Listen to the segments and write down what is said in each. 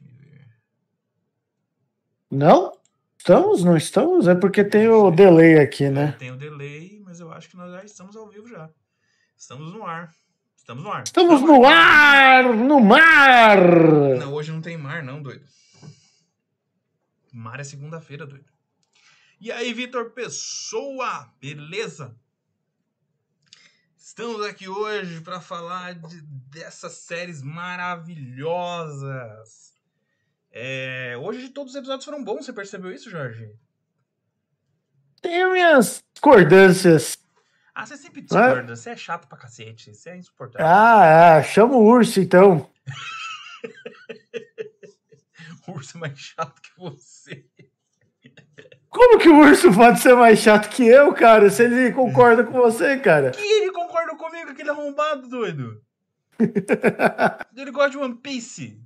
Deixa ver. Não? Estamos? Não estamos? É porque tem o delay aqui, né? Tem o delay, mas eu acho que nós já estamos ao vivo já. Estamos no ar. Estamos no ar. Estamos no ar! No mar! Não, hoje não tem mar, não, doido. Mar é segunda-feira, doido. E aí, Vitor Pessoa, beleza? Estamos aqui hoje para falar de, dessas séries maravilhosas. É, hoje todos os episódios foram bons, você percebeu isso, Jorge? Tenho minhas discordâncias. Ah, você sempre discorda, você é chato pra cacete, você é insuportável. Ah, é. chama o urso então. o urso é mais chato que você. Como que o urso pode ser mais chato que eu, cara? Se ele concorda com você, cara. Que ele concorda comigo, aquele arrombado, doido. ele gosta de One Piece.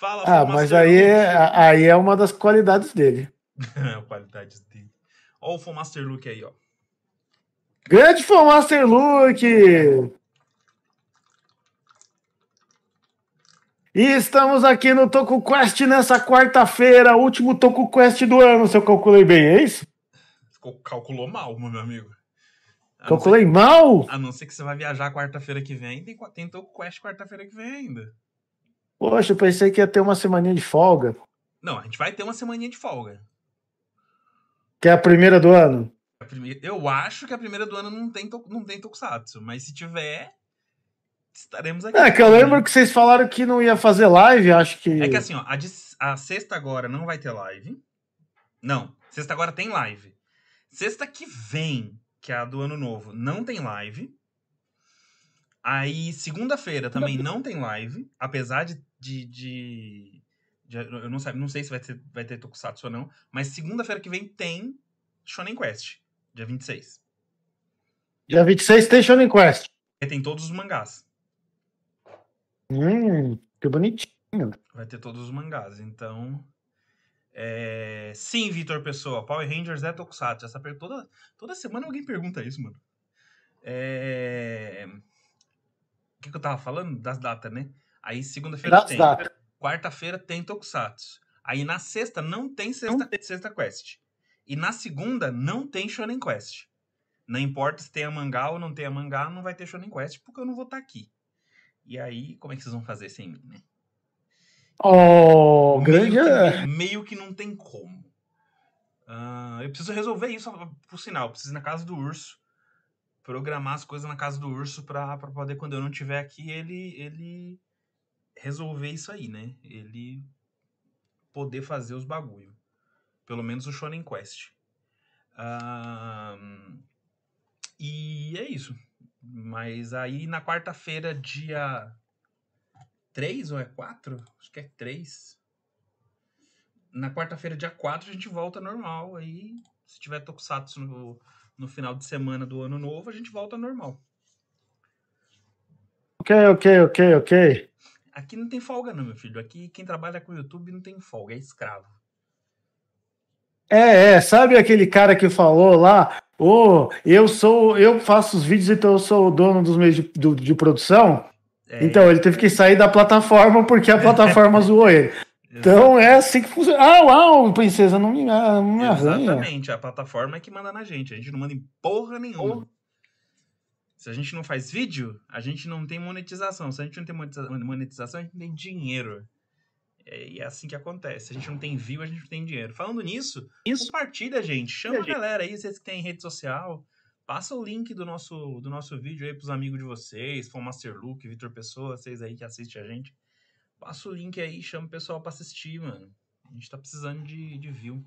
Fala, Ah, mas aí é, aí é uma das qualidades dele. qualidades dele. Olha o Fomaster Luke aí, ó. Grande Fomaster Luke! E estamos aqui no Toku Quest nessa quarta-feira, último Toku Quest do ano, se eu calculei bem, é isso? Calculou mal, meu amigo. A calculei ser, mal? A não ser que você vai viajar quarta-feira que vem, tem, tem Toku Quest quarta-feira que vem ainda. Poxa, eu pensei que ia ter uma semaninha de folga. Não, a gente vai ter uma semaninha de folga. Que é a primeira do ano? Eu acho que a primeira do ano não tem, não tem Tokusatsu, mas se tiver, estaremos aqui. É, que eu lembro que vocês falaram que não ia fazer live, acho que. É que assim, ó, a, de, a sexta agora não vai ter live. Não, sexta agora tem live. Sexta que vem, que é a do ano novo, não tem live. Aí, segunda-feira também não tem live, apesar de. De, de, de eu não sei, não sei se vai ter, vai ter Tokusatsu ou não, mas segunda-feira que vem tem Shonen Quest, dia 26. Dia 26 tem Shonen Quest. E tem todos os mangás. Hum, que bonitinho. Vai ter todos os mangás, então. É... Sim, Vitor Pessoa, Power Rangers é Tokusatsu. Essa per... toda, toda semana alguém pergunta isso, mano. É... O que, que eu tava falando? Das datas, né? Aí segunda-feira tem. Quarta-feira tem Tokusatsu. Aí na sexta não tem sexta, sexta quest. E na segunda não tem Shonen Quest. Não importa se tem a mangá ou não tem a mangá, não vai ter Shonen Quest, porque eu não vou estar tá aqui. E aí, como é que vocês vão fazer sem mim, né? Oh, meio grande. Que, meio que não tem como. Uh, eu preciso resolver isso, por sinal. Eu preciso ir na casa do urso. Programar as coisas na casa do urso pra, pra poder, quando eu não estiver aqui, ele, ele resolver isso aí, né? Ele poder fazer os bagulho. Pelo menos o Shonen Quest. E é isso. Mas aí na quarta-feira, dia 3 ou é 4? Acho que é 3. Na quarta-feira, dia 4, a gente volta normal. Aí, se tiver Tokusatsu no, no final de semana do ano novo, a gente volta normal. Ok, ok, ok, ok. Aqui não tem folga, não, meu filho. Aqui quem trabalha com o YouTube não tem folga, é escravo. É, é, sabe aquele cara que falou lá, oh, eu sou, eu faço os vídeos, então eu sou o dono dos meios de, de, de produção. É. Então ele teve que sair da plataforma porque a plataforma zoou ele. Então é assim que funciona. Ah, uau, princesa, não me, não me arranha. Exatamente, a plataforma é que manda na gente. A gente não manda em porra nenhuma. Se a gente não faz vídeo, a gente não tem monetização. Se a gente não tem monetização, a gente não tem dinheiro. É, e é assim que acontece. Se a gente não tem view, a gente não tem dinheiro. Falando nisso, Isso. compartilha, gente. Chama a galera aí, vocês que têm rede social. Passa o link do nosso, do nosso vídeo aí pros amigos de vocês, Fom Master Luke, Vitor Pessoa, vocês aí que assistem a gente. Passa o link aí, chama o pessoal pra assistir, mano. A gente tá precisando de, de view.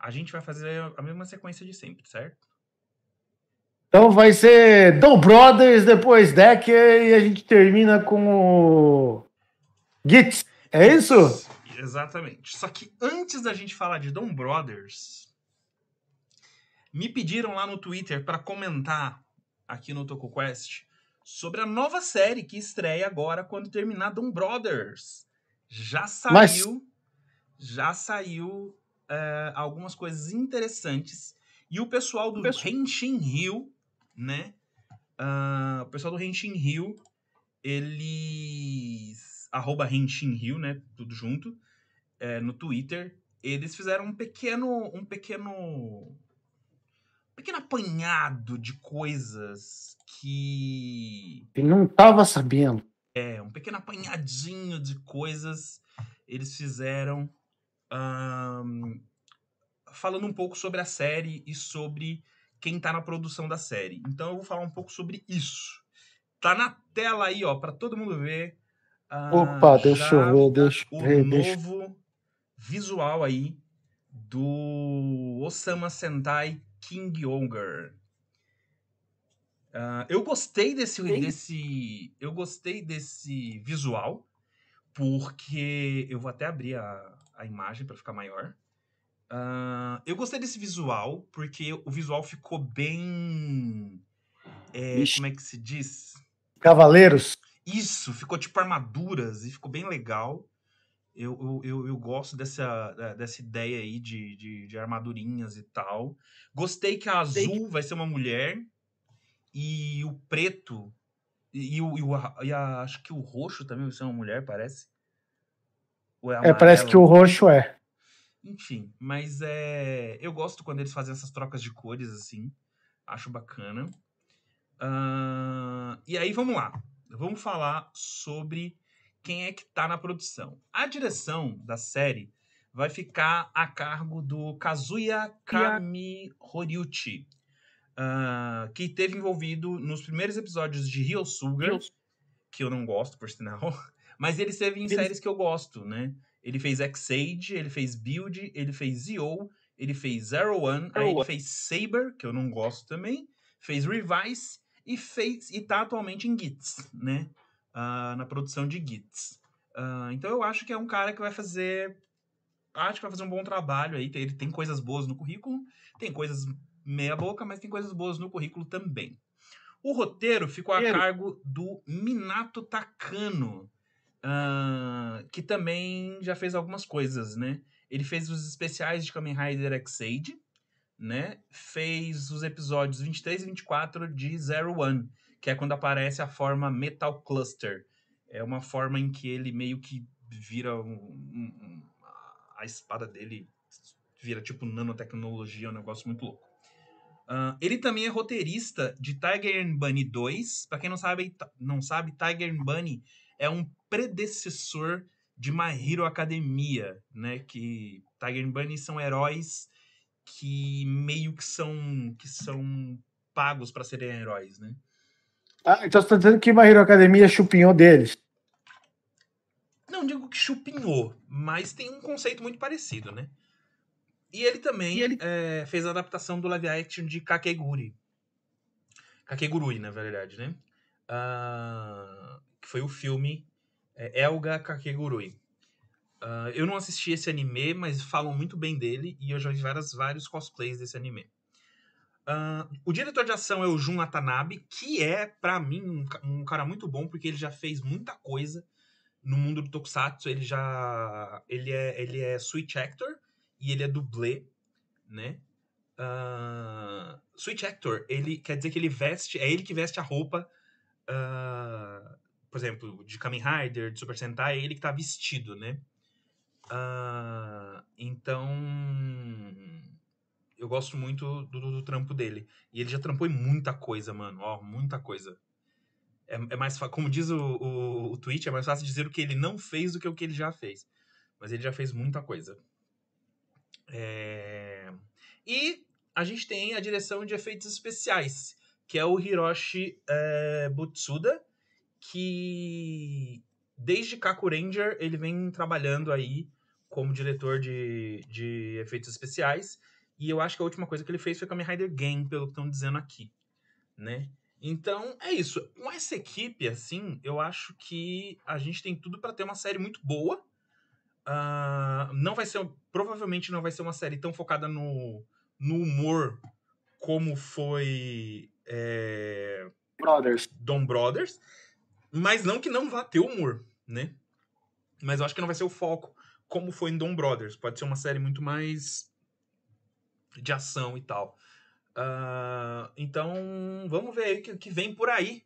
A gente vai fazer a mesma sequência de sempre, certo? Então vai ser Dom Brothers, depois Decker e a gente termina com o Gits. É isso? Exatamente. Só que antes da gente falar de Dom Brothers, me pediram lá no Twitter para comentar aqui no TokuQuest sobre a nova série que estreia agora quando terminar Dom Brothers. Já saiu, Mas... já saiu é, algumas coisas interessantes e o pessoal do Henshin Hill né? Uh, o pessoal do Henshin Rio, eles. Arroba Henshin Rio, né? Tudo junto. É, no Twitter. Eles fizeram um pequeno. Um pequeno. Um pequeno apanhado de coisas que. Ele não tava sabendo. É, um pequeno apanhadinho de coisas eles fizeram. Um, falando um pouco sobre a série e sobre quem tá na produção da série. Então eu vou falar um pouco sobre isso. Tá na tela aí, ó, para todo mundo ver. Uh, Opa, deixa eu ver, deixa eu ver. O novo visual aí do Osama Sentai King Ogre. Uh, eu gostei desse, desse. Eu gostei desse visual, porque. Eu vou até abrir a, a imagem para ficar maior. Uh, eu gostei desse visual, porque o visual ficou bem. É, como é que se diz? Cavaleiros. Isso, ficou tipo armaduras e ficou bem legal. Eu, eu, eu, eu gosto dessa, dessa ideia aí de, de, de, armadurinhas e tal. Gostei que a azul vai ser uma mulher e o preto e, e, o, e, o, e a, acho que o roxo também vai ser uma mulher, parece. É, é, parece que o roxo é. Enfim, mas é. Eu gosto quando eles fazem essas trocas de cores assim. Acho bacana. Uh, e aí, vamos lá. Vamos falar sobre quem é que tá na produção. A direção da série vai ficar a cargo do Kazuya Kami Horiuchi, uh, que teve envolvido nos primeiros episódios de Ryosuga, que eu não gosto, por sinal, mas ele esteve em séries que eu gosto, né? Ele fez X-Age, ele fez Build, ele fez Zio, ele fez Zero One, aí ele fez Saber, que eu não gosto também, fez Revise e fez e tá atualmente em Gits, né? Uh, na produção de Gits. Uh, então eu acho que é um cara que vai fazer. Acho que vai fazer um bom trabalho aí. Ele tem coisas boas no currículo, tem coisas meia boca, mas tem coisas boas no currículo também. O roteiro ficou a cargo do Minato Takano, uh, que também já fez algumas coisas, né? Ele fez os especiais de Kamen Rider X-Aid, né? Fez os episódios 23 e 24 de Zero One, que é quando aparece a forma Metal Cluster. É uma forma em que ele meio que vira um, um, a espada dele vira tipo nanotecnologia, um negócio muito louco. Uh, ele também é roteirista de Tiger and Bunny 2. Para quem não sabe, não sabe, Tiger and Bunny é um predecessor de My Hero Academia, né? Que Tiger and Bunny são heróis que meio que são que são pagos para serem heróis, né? Ah, então você tá dizendo que My Hero Academia chupinhou deles? Não digo que chupinhou, mas tem um conceito muito parecido, né? E ele também e ele... É, fez a adaptação do live action de Kakeguri. Kakegurui, na verdade, né? Uh, foi o filme é, Elga Kakegurui. Uh, eu não assisti esse anime, mas falam muito bem dele e eu já vi várias, vários cosplays desse anime. Uh, o diretor de ação é o Jun Watanabe, que é, para mim, um, um, cara muito bom, porque ele já fez muita coisa no mundo do Tokusatsu. Ele já. Ele é, ele é switch actor e ele é dublê, né? Uh, switch actor, ele quer dizer que ele veste. É ele que veste a roupa. Uh, por exemplo, de Kamen Rider, de Super Sentai, é ele que tá vestido, né? Uh, então, eu gosto muito do, do, do, trampo dele. E ele já trampou em muita coisa, mano. Ó, muita coisa. É, é mais como diz o, o, o tweet, é mais fácil dizer o que ele não fez do que o que ele já fez. Mas ele já fez muita coisa. É... E a gente tem a direção de efeitos especiais, que é o Hiroshi é, Butsuda, que desde Kaku Ranger ele vem trabalhando aí como diretor de, de efeitos especiais. E eu acho que a última coisa que ele fez foi Kamen Rider Game, pelo que estão dizendo aqui, né? Então, é isso. Com essa equipe, assim, eu acho que a gente tem tudo para ter uma série muito boa. Uh, não vai ser, provavelmente não vai ser uma série tão focada no, no humor como foi é, Brothers. Dom Brothers, mas não que não vá ter humor, né? Mas eu acho que não vai ser o foco como foi em Dom Brothers. Pode ser uma série muito mais de ação e tal. Uh, então, vamos ver o que, que vem por aí,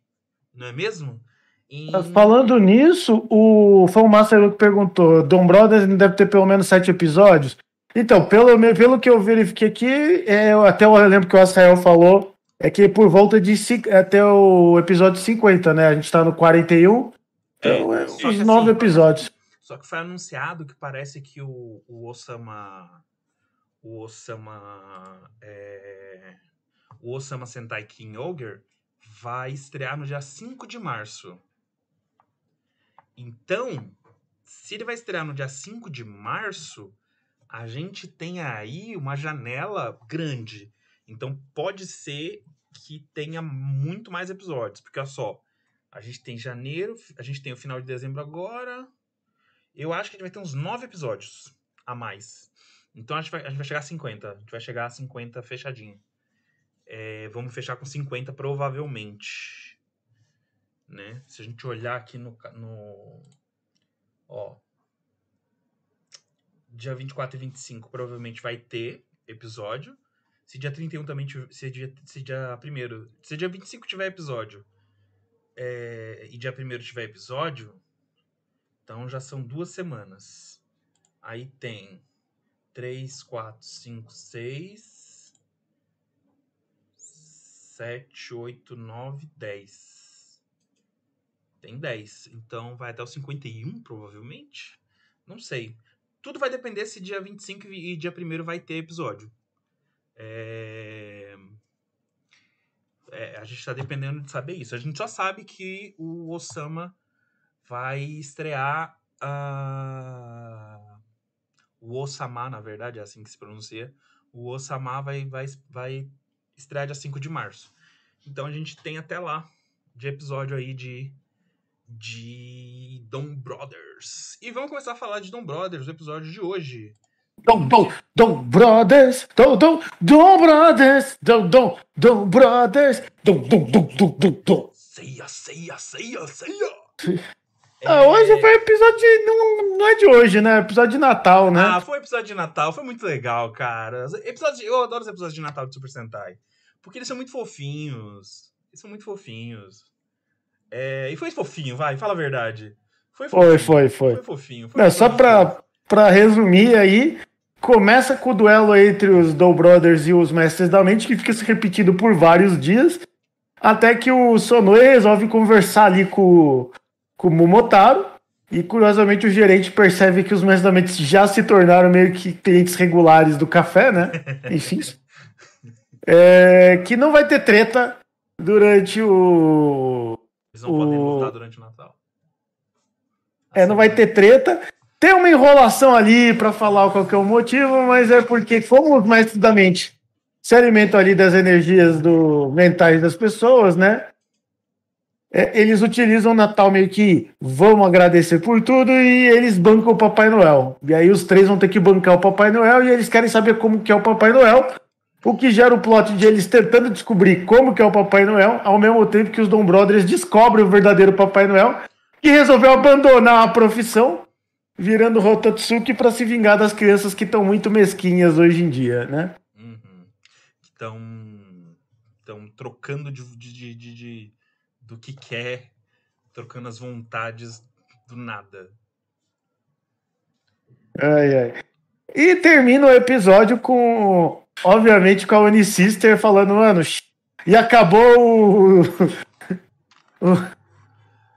não é mesmo? E... Falando nisso, o foi o Master que perguntou: Dom Brothers deve ter pelo menos sete episódios. Então, pelo, pelo que eu verifiquei aqui, é, até eu lembro que o Israel falou, é que por volta de até o episódio 50, né? A gente tá no 41. Então, é, é uns assim, nove episódios. Só que foi anunciado que parece que o, o Osama. O Osama. É, o Osama Sentai King Ogre vai estrear no dia 5 de março. Então, se ele vai estrear no dia 5 de março, a gente tem aí uma janela grande. Então, pode ser que tenha muito mais episódios. Porque, olha só, a gente tem janeiro, a gente tem o final de dezembro agora. Eu acho que a gente vai ter uns nove episódios a mais. Então, a gente vai, a gente vai chegar a 50. A gente vai chegar a 50 fechadinho. É, vamos fechar com 50 provavelmente né? Se a gente olhar aqui no, no ó, dia 24 e 25 provavelmente vai ter episódio. Se dia 31 também tiver, se dia, se dia 1 se dia 25 tiver episódio é, e dia 1 tiver episódio, então já são duas semanas. Aí tem 3, 4, 5, 6, 7, 8, 9, 10. Tem 10. Então vai até o 51, provavelmente. Não sei. Tudo vai depender se dia 25 e dia 1 vai ter episódio. É... É, a gente está dependendo de saber isso. A gente só sabe que o Osama vai estrear a... o Osama, na verdade, é assim que se pronuncia. O Osama vai, vai, vai estrear dia 5 de março. Então a gente tem até lá de episódio aí de de Dom Brothers. E vamos começar a falar de Dom Brothers, o episódio de hoje. Dom, Dom, Dom Brothers, Dom, Dom, Dom Brothers, Dom, Dom, Dom Brothers, Dom, Dom, Dom, Dom, Dom, Dom. Ceia, ceia, ceia, ceia. Ah, hoje foi episódio de. Não, não é de hoje, né? Episódio de Natal, né? Ah, foi episódio de Natal, foi muito legal, cara. Episódio de... Eu adoro os episódios de Natal de Super Sentai. Porque eles são muito fofinhos. Eles são muito fofinhos. É, e foi fofinho, vai, fala a verdade. Foi, fofinho, foi, foi, foi. Foi fofinho. Foi Não, só pra, pra resumir aí, começa com o duelo entre os Dow Brothers e os Mestres da Mente, que fica se repetindo por vários dias, até que o Sonoe resolve conversar ali com, com o Momotaro, e curiosamente o gerente percebe que os Mestres da Mente já se tornaram meio que clientes regulares do café, né? Enfim. É, que não vai ter treta durante o eles não o... podem lutar durante o Natal. Assim, é, não vai ter treta. Tem uma enrolação ali para falar qual que é o motivo, mas é porque, como os mestres da mente se alimentam ali das energias do, mentais das pessoas, né? É, eles utilizam o Natal meio que vamos agradecer por tudo e eles bancam o Papai Noel. E aí os três vão ter que bancar o Papai Noel e eles querem saber como que é o Papai Noel o que gera o plot de eles tentando descobrir como que é o Papai Noel, ao mesmo tempo que os Dom Brothers descobrem o verdadeiro Papai Noel, que resolveu abandonar a profissão, virando Rotatsuki para se vingar das crianças que estão muito mesquinhas hoje em dia, né? Uhum. Estão estão trocando de, de, de, de, do que quer, trocando as vontades do nada. Ai, ai. E termina o episódio com obviamente com a Unisister falando, mano, e acabou o... o...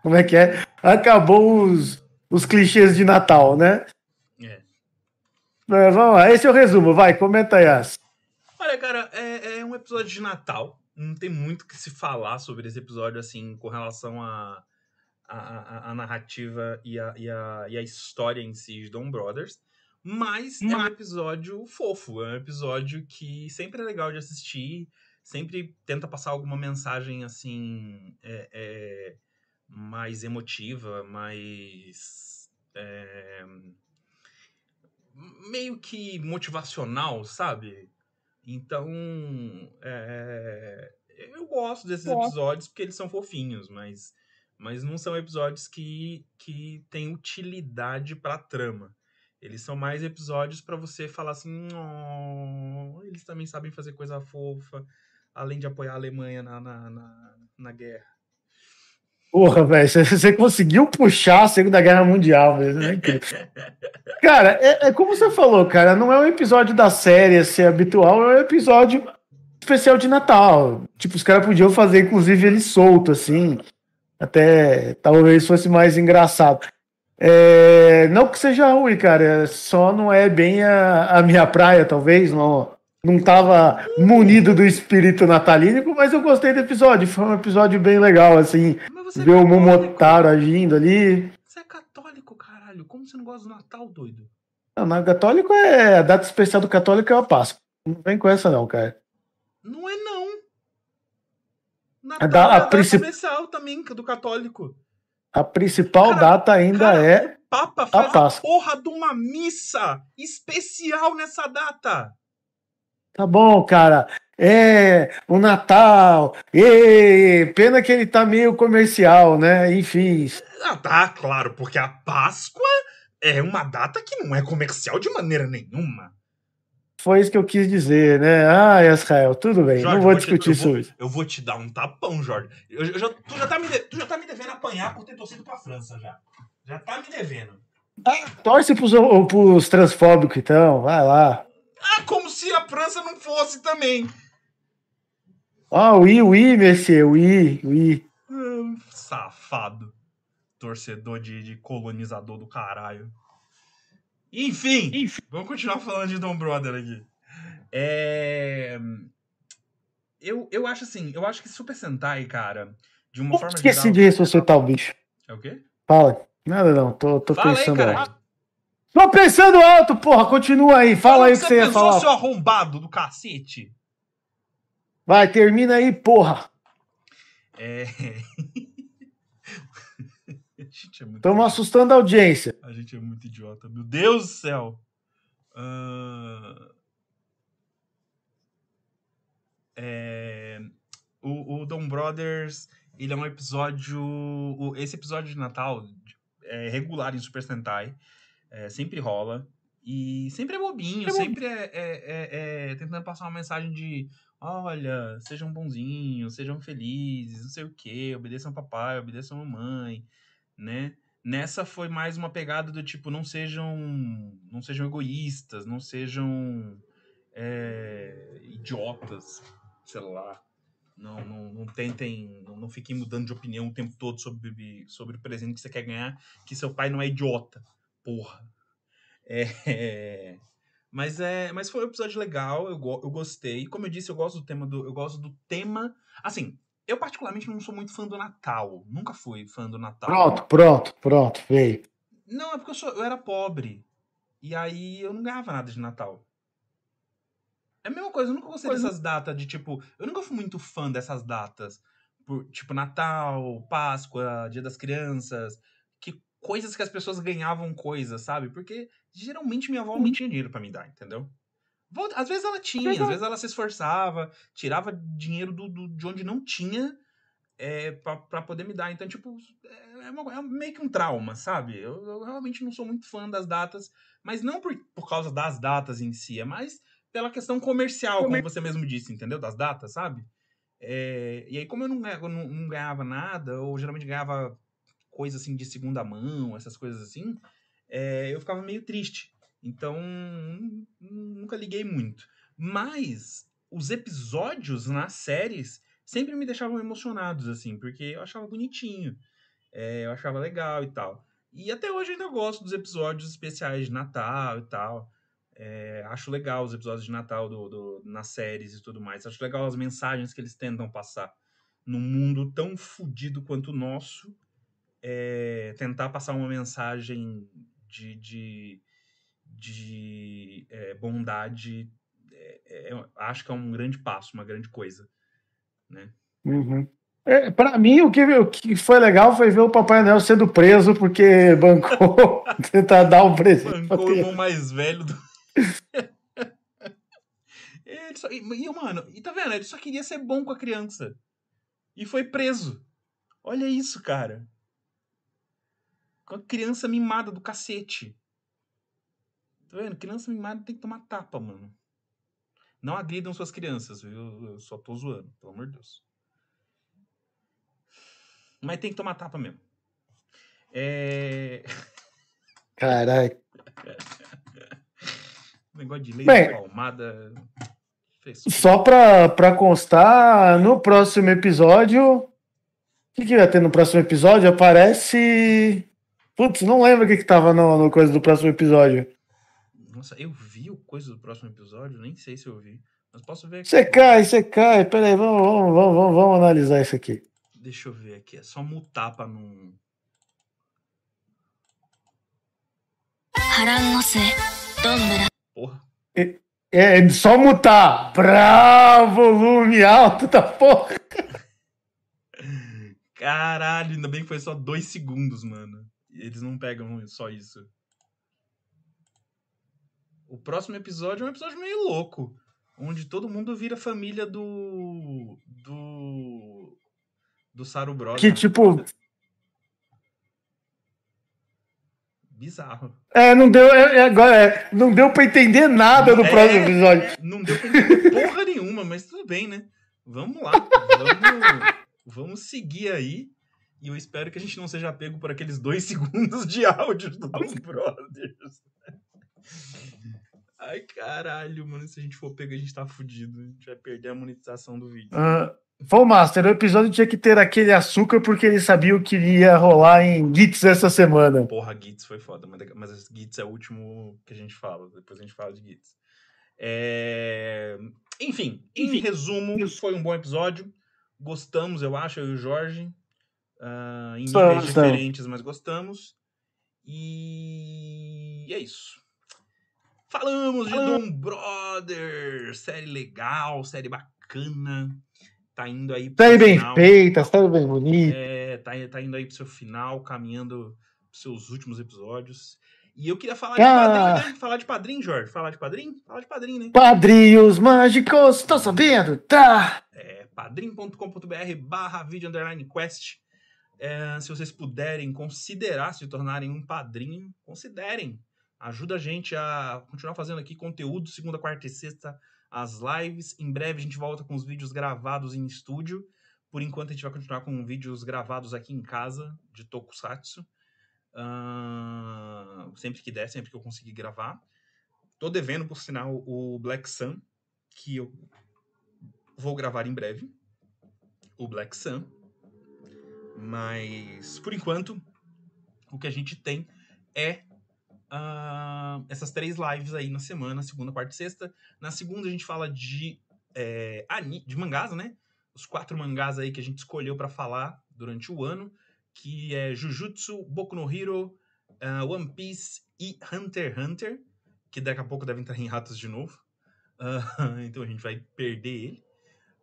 Como é que é? Acabou os, os clichês de Natal, né? É. Mas, vamos lá, esse é o resumo, vai, comenta aí, As. Olha, cara, é, é um episódio de Natal. Não tem muito que se falar sobre esse episódio, assim, com relação a, a, a, a narrativa e a, e, a, e a história em si de Dom Brothers. Mas é um episódio fofo, é um episódio que sempre é legal de assistir, sempre tenta passar alguma mensagem assim é, é, mais emotiva, mais é, meio que motivacional, sabe? Então é, eu gosto desses episódios porque eles são fofinhos, mas, mas não são episódios que, que têm utilidade para a trama. Eles são mais episódios para você falar assim, oh, eles também sabem fazer coisa fofa, além de apoiar a Alemanha na, na, na, na guerra. Porra, velho, você conseguiu puxar a Segunda Guerra Mundial, velho. Né? cara, é, é, como você falou, cara, não é um episódio da série assim, habitual, é um episódio especial de Natal. Tipo, os caras podiam fazer, inclusive, ele solto, assim. Até talvez fosse mais engraçado. É, não que seja ruim, cara, só não é bem a, a minha praia, talvez. Não, não tava munido do espírito natalínico, mas eu gostei do episódio. Foi um episódio bem legal, assim. Ver é o Momotaro agindo ali. Você é católico, caralho. Como você não gosta do Natal, doido? Não, na católico é. A data especial do católico é a Páscoa. Não vem com essa, não, cara. Não é, não. Natal a, da, a é a princip... especial também do católico. A principal cara, data ainda cara, é. O Papa faz a, a porra de uma missa especial nessa data. Tá bom, cara. É, o Natal. E pena que ele tá meio comercial, né? Enfim. Ah, tá, claro, porque a Páscoa é uma data que não é comercial de maneira nenhuma. Foi isso que eu quis dizer, né? Ah, Israel, tudo bem, Jorge, não vou discutir isso hoje. Eu vou te dar um tapão, Jorge. Eu, eu já, tu, já tá me de, tu já tá me devendo apanhar por ter torcido pra França já. Já tá me devendo. Ah, torce pros, pros transfóbicos, então, vai lá. Ah, como se a França não fosse também. Ah, oui, oui, monsieur, oui, oui. Hum, safado. Torcedor de, de colonizador do caralho. Enfim, Enfim, vamos continuar falando de Dom Brother aqui. É... Eu, eu acho assim, eu acho que Super Sentai, cara, de uma eu forma esqueci geral... de ressuscitar o bicho. É o quê? Fala. Nada não, tô, tô Fala pensando aí, cara. Tô pensando alto, porra. Continua aí. Fala, aí o que você, ia falar. seu arrombado do cacete. Vai, termina aí, porra. É. Estamos é assustando a audiência. A gente é muito idiota. Meu Deus do céu. Uh... É... O, o Dom Brothers, ele é um episódio. Esse episódio de Natal é regular em Super Sentai. É, sempre rola. E sempre é bobinho, é sempre é, é, é, é, tentando passar uma mensagem de olha, sejam bonzinhos, sejam felizes, não sei o que, obedeçam papai, obedeçam mamãe, né? Nessa foi mais uma pegada do tipo, não sejam não sejam egoístas, não sejam é, idiotas, sei lá. Não, não, não tentem, não, não fiquem mudando de opinião o tempo todo sobre, sobre o presente que você quer ganhar, que seu pai não é idiota porra. É, mas é, mas foi um episódio legal, eu, eu gostei. Como eu disse, eu gosto do tema do, eu gosto do tema. Assim, eu particularmente não sou muito fã do Natal, nunca fui fã do Natal. Pronto, pronto, pronto, veio. Não, é porque eu, sou, eu era pobre. E aí eu não ganhava nada de Natal. É a mesma coisa, eu nunca gostei coisa... dessas datas de tipo. Eu nunca fui muito fã dessas datas. Por, tipo, Natal, Páscoa, Dia das Crianças coisas que as pessoas ganhavam coisas, sabe? Porque geralmente minha avó não tinha dinheiro para me dar, entendeu? Às vezes ela tinha, às vezes ela se esforçava, tirava dinheiro do, do de onde não tinha é, para poder me dar. Então, tipo, é, é, uma, é, meio que um trauma, sabe? Eu, eu, realmente não sou muito fã das datas, mas não por, por causa das datas em si, é mais pela questão comercial, como você mesmo disse, entendeu? Das datas, sabe? É, e aí, como eu não, eu não, não ganhava nada, ou geralmente ganhava coisa assim de segunda mão, essas coisas assim, é, eu ficava meio triste. Então, nunca liguei muito. Mas os episódios nas séries sempre me deixavam emocionados, assim, porque eu achava bonitinho, é, eu achava legal e tal. E até hoje ainda gosto dos episódios especiais de Natal e tal. É, acho legal os episódios de Natal do, do, nas séries e tudo mais. Acho legal as mensagens que eles tentam passar num mundo tão fodido quanto o nosso é, tentar passar uma mensagem de, de, de é, bondade, é, acho que é um grande passo, uma grande coisa. Né? Uhum. É, para mim, o que, o que foi legal foi ver o Papai Noel sendo preso porque bancou tentar dar um presente. Bancou o irmão mais velho do. só, e, e, mano, e tá vendo? Ele só queria ser bom com a criança. E foi preso. Olha isso, cara. Criança mimada do cacete. Tá vendo? Criança mimada tem que tomar tapa, mano. Não agridam suas crianças, viu? Eu só tô zoando, pelo amor de Deus. Mas tem que tomar tapa mesmo. É. Caralho. Negócio de lei palmada. Só pra, pra constar, no próximo episódio. O que, que vai ter no próximo episódio? Aparece. Putz, não lembro o que, que tava no, no coisa do próximo episódio. Nossa, eu vi o coisa do próximo episódio, nem sei se eu vi. Mas posso ver aqui. Você cai, você cai. Peraí, vamos, vamos, vamos, vamos, vamos analisar isso aqui. Deixa eu ver aqui. É só mutar pra não. Porra. É, é só mutar. Pra volume alto da porra. Caralho, ainda bem que foi só dois segundos, mano. Eles não pegam só isso. O próximo episódio é um episódio meio louco. Onde todo mundo vira família do. Do. Do Saru Bros. Que tipo. Bizarro. É, não deu. É, é agora, é, não deu pra entender nada no é, próximo episódio. Não deu pra entender porra nenhuma, mas tudo bem, né? Vamos lá. Vamos, vamos seguir aí. E eu espero que a gente não seja pego por aqueles dois segundos de áudio do Dos Brothers. Ai, caralho, mano. Se a gente for pego, a gente tá fudido. A gente vai perder a monetização do vídeo. Uh, Pô, Master, o episódio tinha que ter aquele açúcar porque ele sabia o que ia rolar em Gits essa semana. Porra, Gits foi foda, mas, mas Gits é o último que a gente fala. Depois a gente fala de Gits. É... Enfim, em resumo, foi um bom episódio. Gostamos, eu acho, eu e o Jorge. Uh, em níveis diferentes, mas gostamos. E é isso. Falamos de Dom Brother, série legal, série bacana. Tá indo aí pro Série bem feita, série bem bonita. É, tá, tá indo aí pro seu final, caminhando pros seus últimos episódios. E eu queria falar de ah. padrinho, né? Falar de padrinho, Jorge. Falar de padrinho? Falar de padrinho, né? Padrinhos mágicos, tô sabendo, tá? É, padrinho.com.br barra vídeo underline quest. É, se vocês puderem considerar se tornarem um padrinho, considerem. Ajuda a gente a continuar fazendo aqui conteúdo, segunda, quarta e sexta, as lives. Em breve a gente volta com os vídeos gravados em estúdio. Por enquanto a gente vai continuar com vídeos gravados aqui em casa, de Tokusatsu. Uh, sempre que der, sempre que eu conseguir gravar. Tô devendo, por sinal, o Black Sun, que eu vou gravar em breve. O Black Sun. Mas, por enquanto, o que a gente tem é uh, essas três lives aí na semana, segunda, quarta e sexta. Na segunda a gente fala de, é, de mangás, né? Os quatro mangás aí que a gente escolheu para falar durante o ano, que é Jujutsu, Boku no Hero, uh, One Piece e Hunter x Hunter, que daqui a pouco devem entrar em ratos de novo. Uh, então a gente vai perder ele.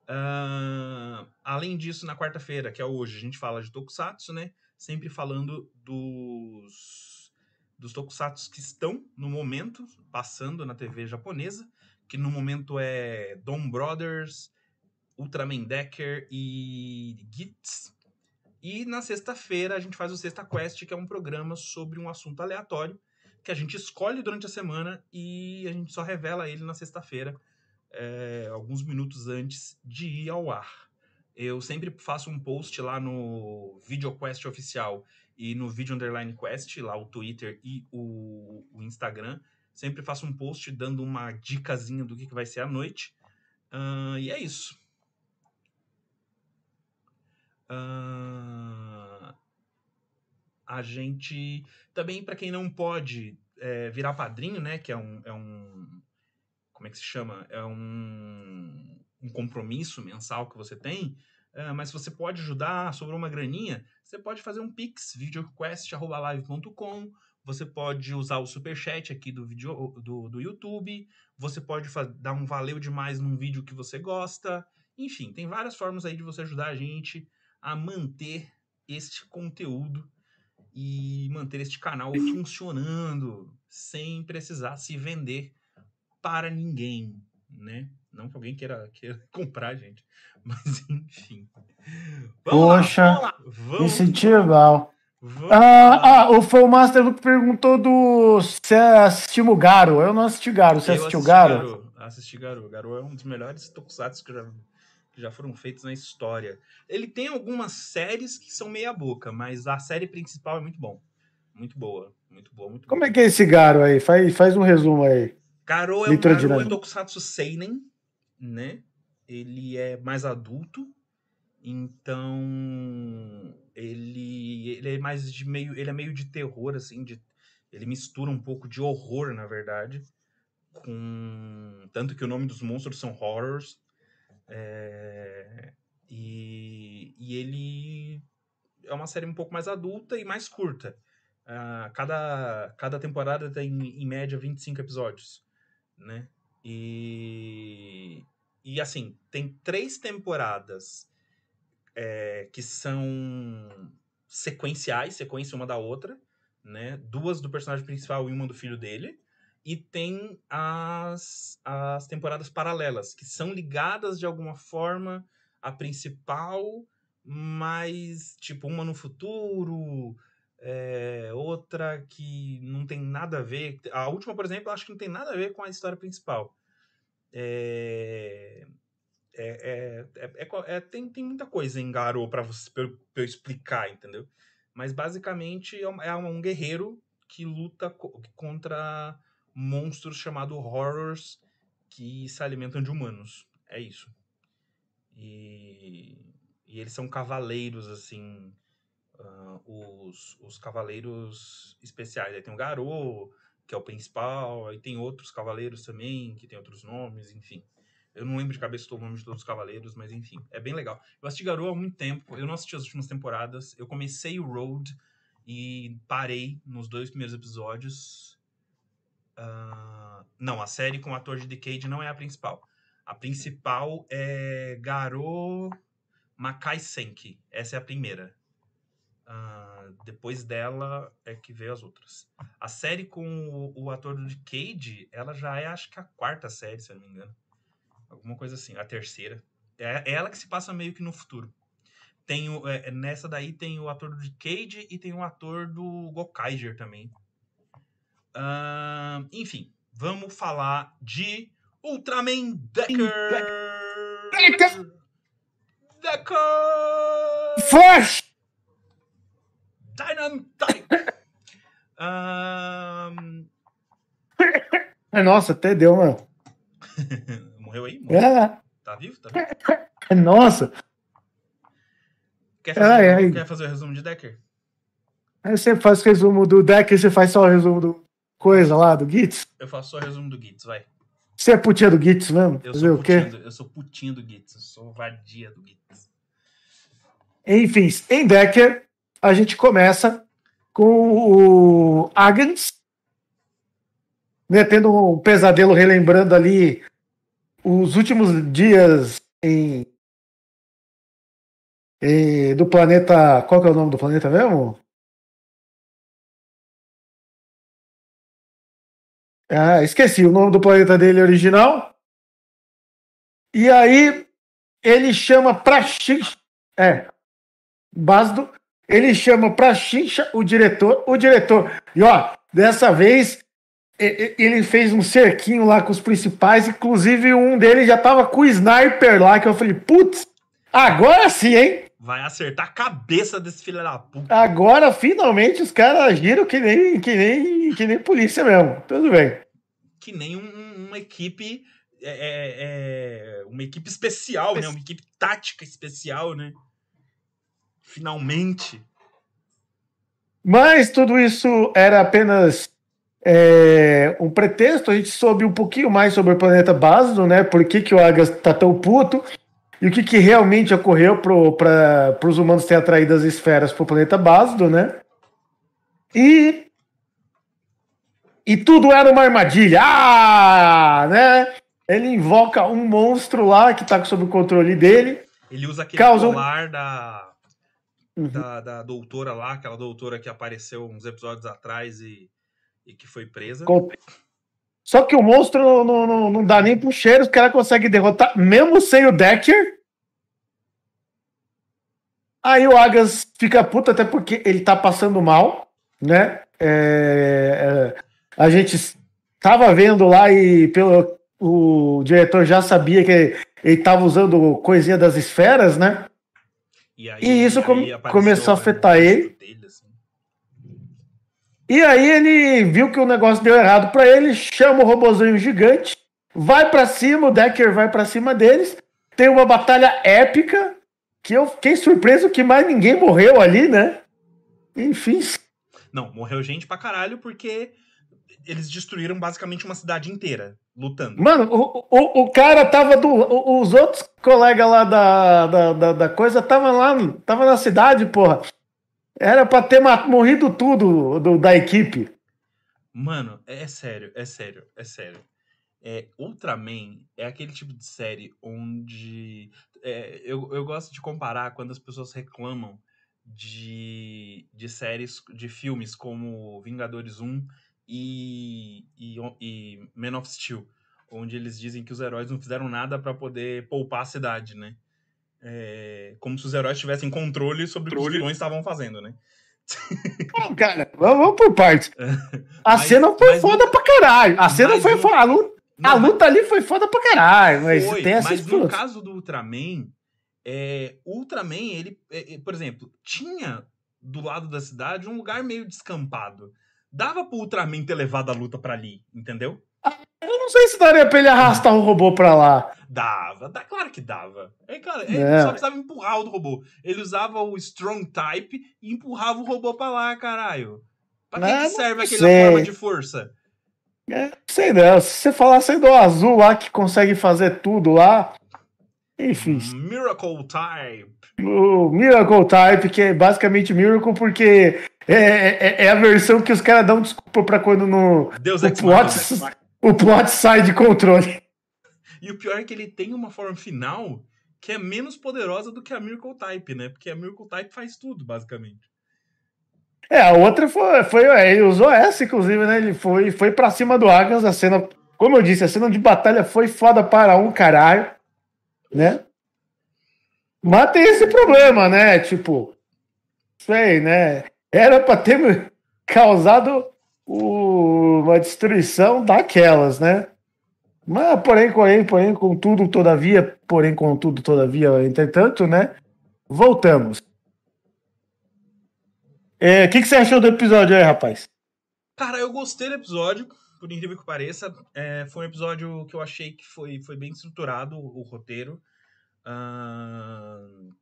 Uh, além disso, na quarta-feira, que é hoje, a gente fala de Tokusatsu, né? Sempre falando dos, dos Tokusatsu que estão no momento passando na TV japonesa, que no momento é Dom Brothers, Ultraman Decker e Gits. E na sexta-feira a gente faz o Sexta Quest, que é um programa sobre um assunto aleatório que a gente escolhe durante a semana e a gente só revela ele na sexta-feira é, alguns minutos antes de ir ao ar. Eu sempre faço um post lá no VideoQuest oficial e no Video Underline Quest, lá o Twitter e o, o Instagram. Sempre faço um post dando uma dicasinha do que, que vai ser a noite. Uh, e é isso. Uh, a gente também, para quem não pode é, virar padrinho, né? Que é um, é um como é que se chama? É um, um compromisso mensal que você tem, uh, mas você pode ajudar sobre uma graninha, você pode fazer um pix, videoquest.live.com, você pode usar o superchat aqui do, vídeo, do, do YouTube, você pode dar um valeu demais num vídeo que você gosta, enfim, tem várias formas aí de você ajudar a gente a manter este conteúdo e manter este canal funcionando sem precisar se vender para ninguém, né? Não que alguém queira, queira comprar, gente. Mas enfim. Vamos Poxa, lá, vamos lá. incentival. Ah, ah, o Full Master perguntou do se assistiu o Garo. Eu não assisti Garo. Você assistiu Garo? Garo? Assisti Garo. Garo é um dos melhores tokusatsu que já, que já foram feitos na história. Ele tem algumas séries que são meia boca, mas a série principal é muito bom. Muito boa. Muito boa, muito Como boa. é que é esse Garo aí? Faz, faz um resumo aí. Garo é um Garo é tokusatsu seinen, né? Ele é mais adulto. Então, ele, ele é mais de meio, ele é meio de terror assim, de, ele mistura um pouco de horror, na verdade, com tanto que o nome dos monstros são horrors. É, e, e ele é uma série um pouco mais adulta e mais curta. Uh, cada, cada temporada tem, em média, 25 episódios, né? E, e assim, tem três temporadas é, que são sequenciais, sequência uma da outra, né? Duas do personagem principal e uma do filho dele. E tem as, as temporadas paralelas, que são ligadas de alguma forma à principal, mas, tipo, uma no futuro, é, outra que não tem nada a ver. A última, por exemplo, acho que não tem nada a ver com a história principal. É, é, é, é, é, tem, tem muita coisa em Garou para você pra eu, pra eu, explicar, entendeu? Mas basicamente é um, é um guerreiro que luta co contra monstros chamados horrors que se alimentam de humanos. É isso. E, e eles são cavaleiros, assim. Uh, os, os cavaleiros especiais. Aí tem o Garou, que é o principal, aí tem outros cavaleiros também, que tem outros nomes, enfim. Eu não lembro de cabeça o nome de todos os cavaleiros, mas enfim, é bem legal. Eu assisti Garou há muito tempo, eu não assisti as últimas temporadas. Eu comecei o Road e parei nos dois primeiros episódios. Uh, não, a série com o ator de Decade não é a principal. A principal é Garou Makai Senki. Essa é a primeira. Uh, depois dela é que veio as outras. A série com o, o ator do Decade, ela já é acho que a quarta série, se eu não me engano. Alguma coisa assim. A terceira. É, é ela que se passa meio que no futuro. Tem o, é, nessa daí tem o ator do Cage e tem o ator do Gokaiger também. Uh, enfim, vamos falar de Ultraman Decker! Decker! Decker! Flash! Dynamite! um... Nossa, até deu, mano. Morreu aí? Morreu. É. Tá vivo? Tá vivo? Nossa. Quer fazer, ai, ai. quer fazer o resumo de Decker? Aí você faz o resumo do Decker, você faz só o resumo do coisa lá, do Gits? Eu faço só o resumo do Gits, vai. Você é putinha do Gits mesmo? Eu sou, o quê? Do, eu sou putinha do Gits, eu sou vadia do Gits. Enfim, em Decker, a gente começa com o Agnes, né, tendo um pesadelo relembrando ali os últimos dias em, em, do planeta. Qual que é o nome do planeta mesmo? Ah, esqueci o nome do planeta dele original. E aí ele chama pra. É. Basdo. Ele chama pra Xincha o diretor. O diretor. E ó, dessa vez ele fez um cerquinho lá com os principais, inclusive um deles já tava com o sniper lá, que eu falei, putz, agora sim, hein? Vai acertar a cabeça desse filho da puta. Agora, finalmente, os caras agiram que nem, que, nem, que nem polícia mesmo. Tudo bem. Que nem um, uma equipe. É, é, é, uma equipe especial, né? Uma equipe tática especial, né? Finalmente. Mas tudo isso era apenas é, um pretexto, a gente soube um pouquinho mais sobre o planeta Basdo, né? Por que, que o Agas tá tão puto e o que, que realmente ocorreu para os humanos terem atraído as esferas para o planeta Basdo, né? E. E tudo era uma armadilha. Ah! Né? Ele invoca um monstro lá que está sob o controle dele. Ele usa aquele causa... colar da, uhum. da, da doutora lá, aquela doutora que apareceu uns episódios atrás e e que foi presa. Só que o monstro não, não, não, dá nem pro cheiro, os caras conseguem derrotar, mesmo sem o Decker. Aí o Agas fica puto, até porque ele tá passando mal, né? É, é, a gente tava vendo lá e pelo, o diretor já sabia que ele tava usando coisinha das esferas, né? E, aí, e isso começou a afetar ele. Dele, assim. E aí ele viu que o negócio deu errado para ele, chama o robozinho gigante, vai para cima, o Decker vai para cima deles, tem uma batalha épica, que eu fiquei surpreso que mais ninguém morreu ali, né? Enfim. Não, morreu gente pra caralho porque eles destruíram basicamente uma cidade inteira, lutando. Mano, o, o, o cara tava do. Os outros colegas lá da, da, da, da coisa estavam lá, tava na cidade, porra. Era pra ter morrido tudo do, da equipe. Mano, é, é sério, é sério, é sério. É, Ultraman é aquele tipo de série onde. É, eu, eu gosto de comparar quando as pessoas reclamam de, de séries, de filmes como Vingadores 1 e, e, e Man of Steel, onde eles dizem que os heróis não fizeram nada para poder poupar a cidade, né? É, como se os heróis tivessem controle sobre o que os vilões estavam fazendo, né? Não, cara, vamos por partes. A mas, cena foi foda no, pra caralho. A cena foi foda. A luta, a luta ali foi foda pra caralho. Mas, foi, tem mas no caso do Ultraman, é, Ultraman, ele, é, é, por exemplo, tinha do lado da cidade um lugar meio descampado. Dava pro Ultraman ter levado a luta para ali, entendeu? Eu não sei se daria pra ele arrastar o robô pra lá. Dava, dá, claro que dava. É, cara, ele é. só precisava empurrar o robô. Ele usava o Strong Type e empurrava o robô pra lá, caralho. Pra que, que serve aquela forma de força? É, sei não. Se você falasse do azul lá que consegue fazer tudo lá. Enfim. Miracle Type. O Miracle Type, que é basicamente Miracle, porque é, é, é a versão que os caras dão desculpa pra quando no. Deus o plot, o plot sai de controle. E o pior é que ele tem uma forma final que é menos poderosa do que a Miracle Type, né? Porque a Miracle Type faz tudo, basicamente. É, a outra foi, foi ele usou essa, inclusive, né? Ele foi, foi pra cima do Agas, a cena, como eu disse, a cena de batalha foi foda para um caralho, né? Mas tem esse problema, né? Tipo, sei, né? Era pra ter causado o, uma destruição daquelas, né? Mas, porém, porém, porém, contudo, todavia, porém, contudo, todavia, entretanto, né? Voltamos. É, o que, que você achou do episódio aí, rapaz? Cara, eu gostei do episódio, por incrível que pareça. É, foi um episódio que eu achei que foi, foi bem estruturado, o, o roteiro. Uh,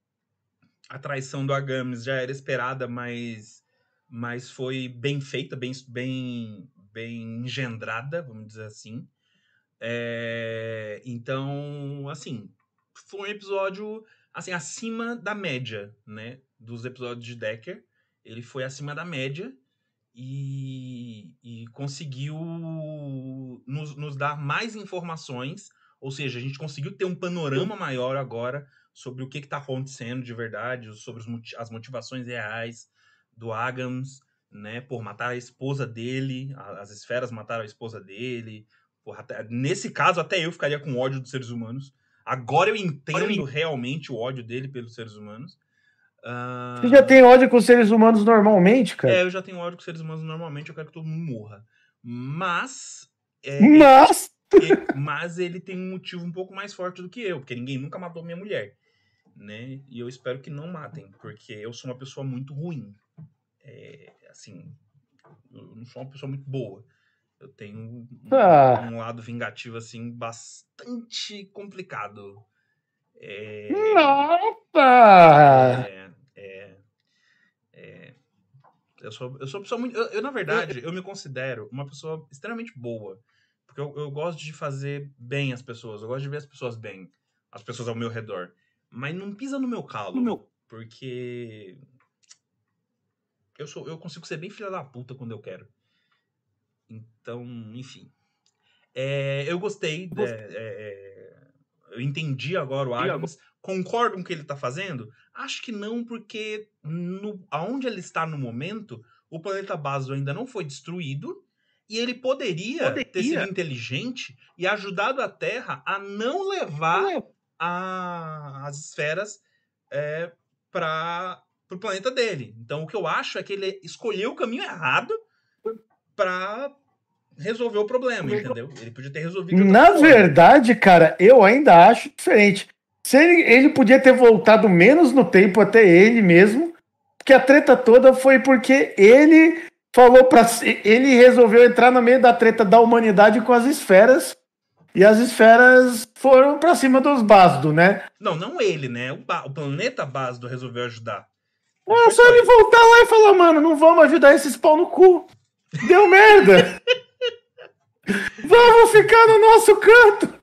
a traição do Agames já era esperada, mas, mas foi bem feita, bem, bem, bem engendrada, vamos dizer assim. É, então, assim, foi um episódio assim acima da média, né, dos episódios de Decker. Ele foi acima da média e, e conseguiu nos, nos, dar mais informações, ou seja, a gente conseguiu ter um panorama maior agora sobre o que está acontecendo de verdade, sobre os, as motivações reais do Agams, né, por matar a esposa dele, as esferas mataram a esposa dele, Porra, até, nesse caso, até eu ficaria com ódio dos seres humanos. Agora eu entendo realmente o ódio dele pelos seres humanos. Uh... Você já tem ódio com os seres humanos normalmente, cara? É, eu já tenho ódio com os seres humanos normalmente, eu quero que todo mundo morra. Mas. É, mas. Ele, mas ele tem um motivo um pouco mais forte do que eu, porque ninguém nunca matou minha mulher. Né? E eu espero que não matem, porque eu sou uma pessoa muito ruim. É, assim, eu não sou uma pessoa muito boa. Eu tenho um, ah. um lado vingativo, assim, bastante complicado. É... Nossa! É, é, é, eu, sou, eu sou uma pessoa muito. Eu, eu, na verdade, eu me considero uma pessoa extremamente boa. Porque eu, eu gosto de fazer bem as pessoas. Eu gosto de ver as pessoas bem. As pessoas ao meu redor. Mas não pisa no meu calo. No meu... Porque. Eu, sou, eu consigo ser bem filha da puta quando eu quero. Então, enfim. É, eu gostei. É, é, eu entendi agora o Agnes. Concordo com o que ele está fazendo? Acho que não, porque no, aonde ele está no momento, o planeta Baso ainda não foi destruído. E ele poderia, poderia, ter sido inteligente e ajudado a Terra a não levar a, as esferas é, para o planeta dele. Então o que eu acho é que ele escolheu o caminho errado para resolver o problema, entendeu? Ele podia ter resolvido. Na forma. verdade, cara, eu ainda acho diferente. Se ele, ele podia ter voltado menos no tempo até ele mesmo, que a treta toda foi porque ele falou para ele resolveu entrar no meio da treta da humanidade com as esferas e as esferas foram para cima dos Basdo, né? Não, não ele, né? O, ba o planeta Basdo resolveu ajudar. É só ele voltar lá e falar, mano, não vamos ajudar esses pau no cu. Deu merda. vamos ficar no nosso canto.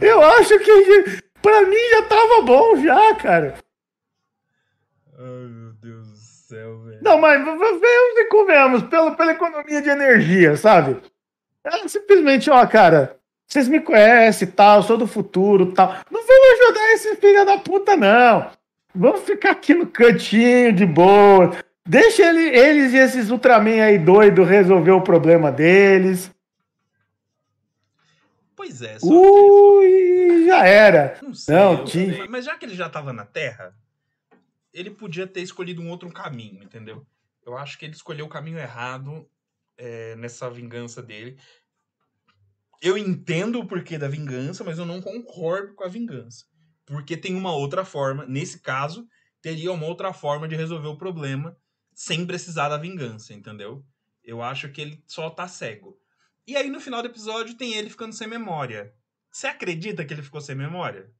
Eu acho que pra mim já tava bom já, cara. Ai, meu Deus do céu, velho. Não, mas vemos e comemos, pela, pela economia de energia, sabe? É simplesmente, ó, cara, vocês me conhecem tal, sou do futuro tal. Não vamos ajudar esse filho da puta, não. Vamos ficar aqui no cantinho de boa. Deixa ele, eles e esses Ultraman aí doido resolver o problema deles. Pois é. Só Ui, já era. Não sei. Não, tinha... Mas já que ele já tava na Terra, ele podia ter escolhido um outro caminho, entendeu? Eu acho que ele escolheu o caminho errado é, nessa vingança dele. Eu entendo o porquê da vingança, mas eu não concordo com a vingança. Porque tem uma outra forma, nesse caso, teria uma outra forma de resolver o problema sem precisar da vingança, entendeu? Eu acho que ele só tá cego. E aí no final do episódio tem ele ficando sem memória. Você acredita que ele ficou sem memória?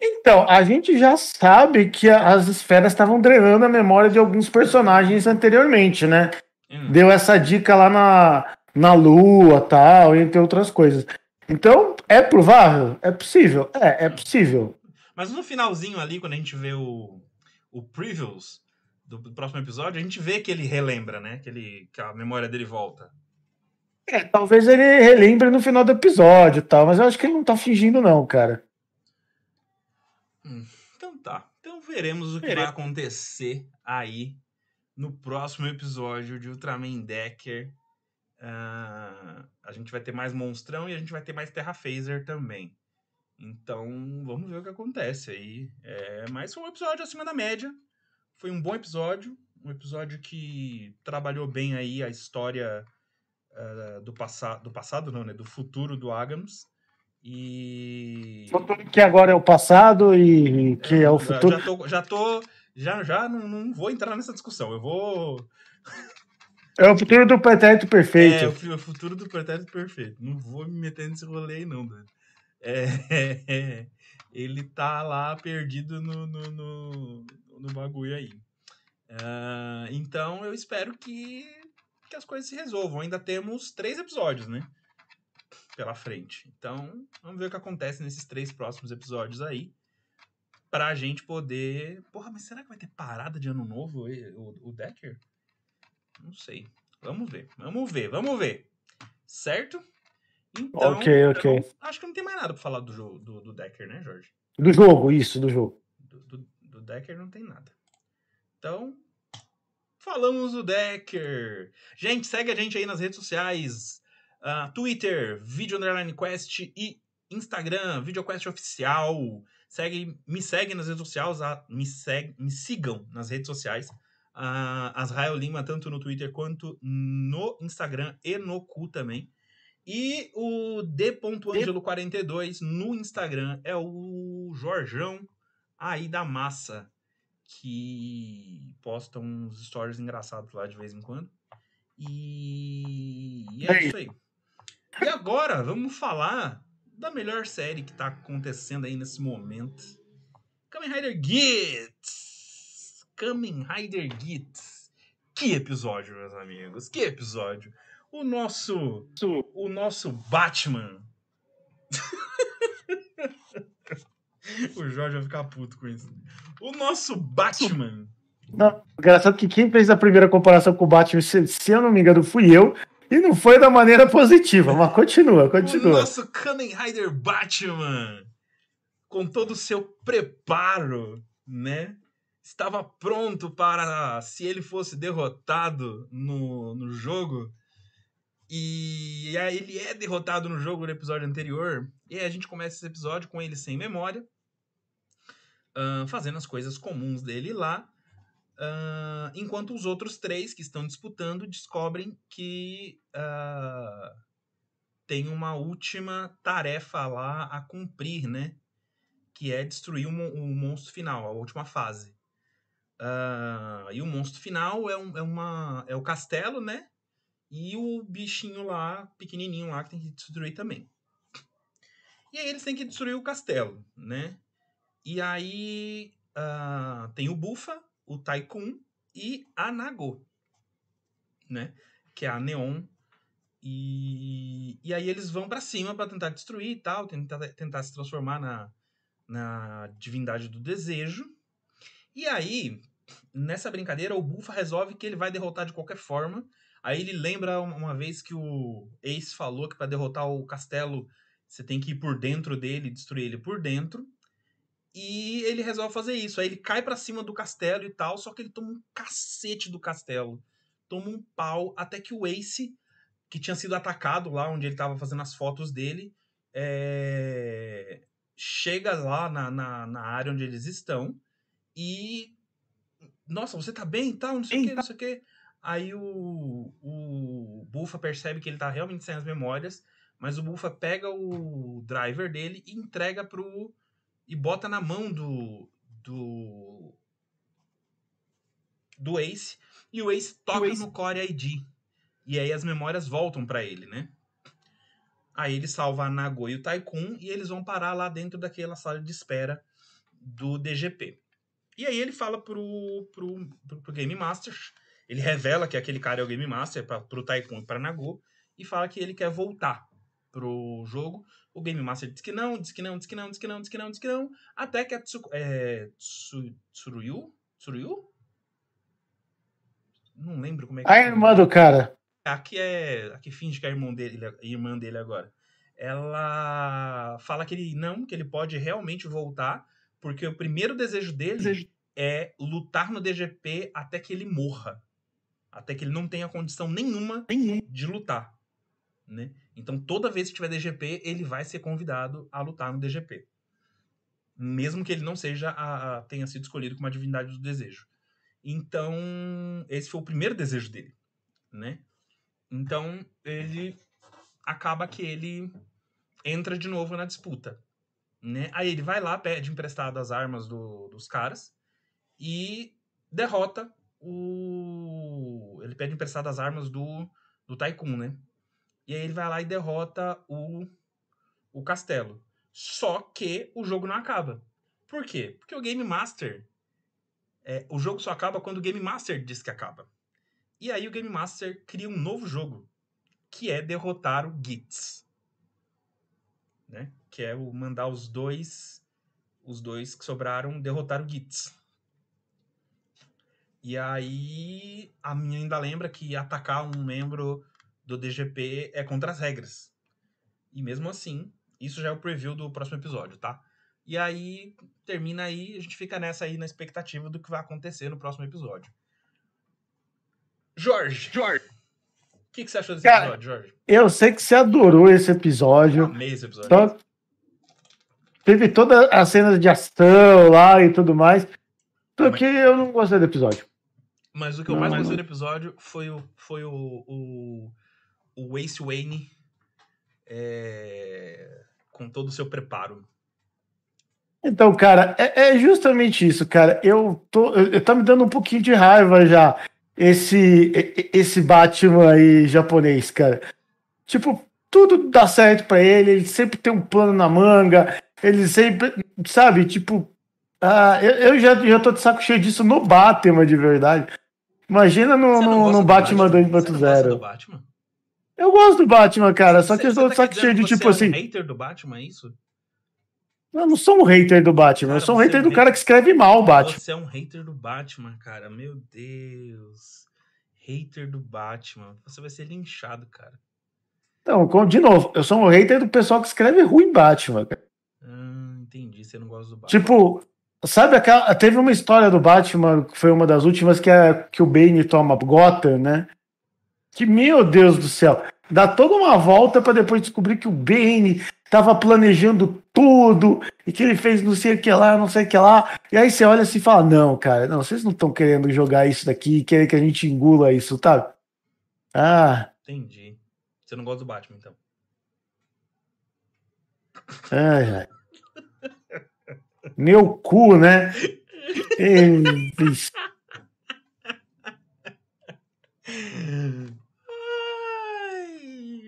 Então, a gente já sabe que as esferas estavam drenando a memória de alguns personagens anteriormente, né? Hum. Deu essa dica lá na, na Lua, tal, entre outras coisas. Então, é provável? É possível? É, é possível. Mas no finalzinho ali, quando a gente vê o, o previews do, do próximo episódio, a gente vê que ele relembra, né? Que, ele, que a memória dele volta. É, talvez ele relembre no final do episódio e tal, mas eu acho que ele não tá fingindo, não, cara. Hum, então tá. Então veremos o que vai acontecer aí no próximo episódio de Ultraman Decker. Uh, a gente vai ter mais monstrão e a gente vai ter mais Terra Phaser também. Então, vamos ver o que acontece aí. É, mas foi um episódio acima da média. Foi um bom episódio. Um episódio que trabalhou bem aí a história uh, do, passado, do passado, não, né? Do futuro do Agams. E. Que agora é o passado e que é, é o futuro. Já tô, já tô já já não, não vou entrar nessa discussão. Eu vou. É o futuro do pretérito perfeito. É, o futuro do pretérito perfeito. Não vou me meter nesse rolê aí, não, É, é, ele tá lá perdido no, no, no, no bagulho aí. Uh, então eu espero que, que as coisas se resolvam. Ainda temos três episódios, né? Pela frente. Então, vamos ver o que acontece nesses três próximos episódios aí pra gente poder. Porra, mas será que vai ter parada de ano novo o, o Decker? Não sei. Vamos ver. Vamos ver, vamos ver. Certo? Então, ok, ok. Acho que não tem mais nada pra falar do, jogo, do, do Decker, né, Jorge? Do jogo, isso, do jogo. Do, do, do Decker não tem nada. Então, falamos do Decker. Gente, segue a gente aí nas redes sociais. Uh, Twitter, Video Underline Quest e Instagram, VideoQuest Oficial. Segue, me segue nas redes sociais, me, segue, me sigam nas redes sociais. Uh, Asrael Lima, tanto no Twitter quanto no Instagram e no cu também. E o D.Angelo42 no Instagram é o Jorjão aí da massa, que posta uns stories engraçados lá de vez em quando. E, e é isso aí. E agora, vamos falar da melhor série que tá acontecendo aí nesse momento. Kamen Rider Gits! Kamen Rider Gits! Que episódio, meus amigos! Que episódio! O nosso. O nosso Batman. o Jorge vai ficar puto com isso. O nosso Batman. Não, engraçado que quem fez a primeira comparação com o Batman, se, se eu não me engano, fui eu. E não foi da maneira positiva, mas continua, continua. O nosso Kamen Rider Batman, com todo o seu preparo, né? Estava pronto para, se ele fosse derrotado no, no jogo. E ele é derrotado no jogo no episódio anterior. E a gente começa esse episódio com ele sem memória. uh, fazendo as coisas comuns dele lá, uh, enquanto os outros três que estão disputando descobrem que uh, tem uma última tarefa lá a cumprir, né? Que é destruir o, o monstro final, a última fase. Uh, e o monstro final é, um, é, uma, é o castelo, né? E o bichinho lá, pequenininho lá, que tem que destruir também. E aí eles têm que destruir o castelo, né? E aí uh, tem o Bufa, o Tycoon e a Nago, né? Que é a Neon. E, e aí eles vão para cima para tentar destruir e tal, tentar, tentar se transformar na, na divindade do desejo. E aí, nessa brincadeira, o Bufa resolve que ele vai derrotar de qualquer forma. Aí ele lembra uma vez que o Ace falou que para derrotar o castelo você tem que ir por dentro dele, destruir ele por dentro. E ele resolve fazer isso. Aí ele cai para cima do castelo e tal, só que ele toma um cacete do castelo. Toma um pau, até que o Ace, que tinha sido atacado lá onde ele estava fazendo as fotos dele, é... chega lá na, na, na, área onde eles estão e. Nossa, você tá bem e tal, não sei o que, não sei o que. Aí o, o Bufa percebe que ele tá realmente sem as memórias, mas o Bufa pega o driver dele e entrega pro e bota na mão do do do Ace e o Ace toca o Ace... no Core ID. E aí as memórias voltam para ele, né? Aí ele salva a Nago e o Tycoon e eles vão parar lá dentro daquela sala de espera do DGP. E aí ele fala pro, pro, pro, pro Game Master, ele revela que aquele cara é o Game Master pra, pro Tycoon e pra Nago e fala que ele quer voltar pro jogo. O Game Master diz que não, diz que não, diz que não, diz que não, diz que não, diz que não, até que a Tsu, é, Tsu, Tsuruyu? Tsuruyu? Não lembro como é que A irmã do cara. A que é. A que finge que é a irmã dele, irmã dele agora. Ela fala que ele não, que ele pode realmente voltar, porque o primeiro desejo dele desejo. é lutar no DGP até que ele morra. Até que ele não tenha condição nenhuma de lutar. Né? Então, toda vez que tiver DGP, ele vai ser convidado a lutar no DGP. Mesmo que ele não seja a, a, tenha sido escolhido como a divindade do desejo. Então, esse foi o primeiro desejo dele, né? Então, ele acaba que ele entra de novo na disputa, né? Aí ele vai lá, pede emprestado as armas do, dos caras e derrota o... Ele pede emprestado as armas do, do Tycoon, né? E aí ele vai lá e derrota o, o castelo. Só que o jogo não acaba. Por quê? Porque o Game Master. É, o jogo só acaba quando o Game Master diz que acaba. E aí o Game Master cria um novo jogo. Que é derrotar o Gitz. Né? Que é o mandar os dois. Os dois que sobraram derrotar o Gitz. E aí a minha ainda lembra que atacar um membro do DGP é contra as regras. E mesmo assim, isso já é o preview do próximo episódio, tá? E aí, termina aí, a gente fica nessa aí na expectativa do que vai acontecer no próximo episódio. Jorge! Jorge! O que, que você achou desse Cara, episódio, Jorge? Eu sei que você adorou esse episódio. Eu amei esse episódio. Então, teve toda a cena de ação lá e tudo mais. Só que eu não gostei do episódio. Mas o que eu mais gostei do episódio foi o, foi o, o o Ace Wayne é, com todo o seu preparo. Então, cara, é, é, justamente isso, cara. Eu tô, eu, eu tá me dando um pouquinho de raiva já esse esse Batman aí japonês, cara. Tipo, tudo dá certo para ele, ele sempre tem um plano na manga, ele sempre, sabe, tipo, ah, eu, eu já, já tô de saco cheio disso no Batman de verdade. Imagina no, no, no Batman 2.0. Batman? Eu gosto do Batman, cara, só que tô tá saco cheio de tipo assim. Você é um assim, hater do Batman, é isso? Eu não sou um hater do Batman, cara, eu sou um hater é do cara que escreve mal o Batman. Você é um hater do Batman, cara, meu Deus. Hater do Batman. Você vai ser linchado, cara. Então, de novo, eu sou um hater do pessoal que escreve ruim Batman, cara. Ah, entendi, você não gosta do Batman. Tipo, sabe aquela. Teve uma história do Batman, que foi uma das últimas, que é que o Bane toma Gotham, né? Que, meu Deus do céu, dá toda uma volta para depois descobrir que o Bane tava planejando tudo, e que ele fez não sei o que lá, não sei o que lá. E aí você olha assim e fala: Não, cara, não, vocês não estão querendo jogar isso daqui, querem que a gente engula isso, tá? Ah. Entendi. Você não gosta do Batman, então? Ai, ai. Meu cu, né? Ei,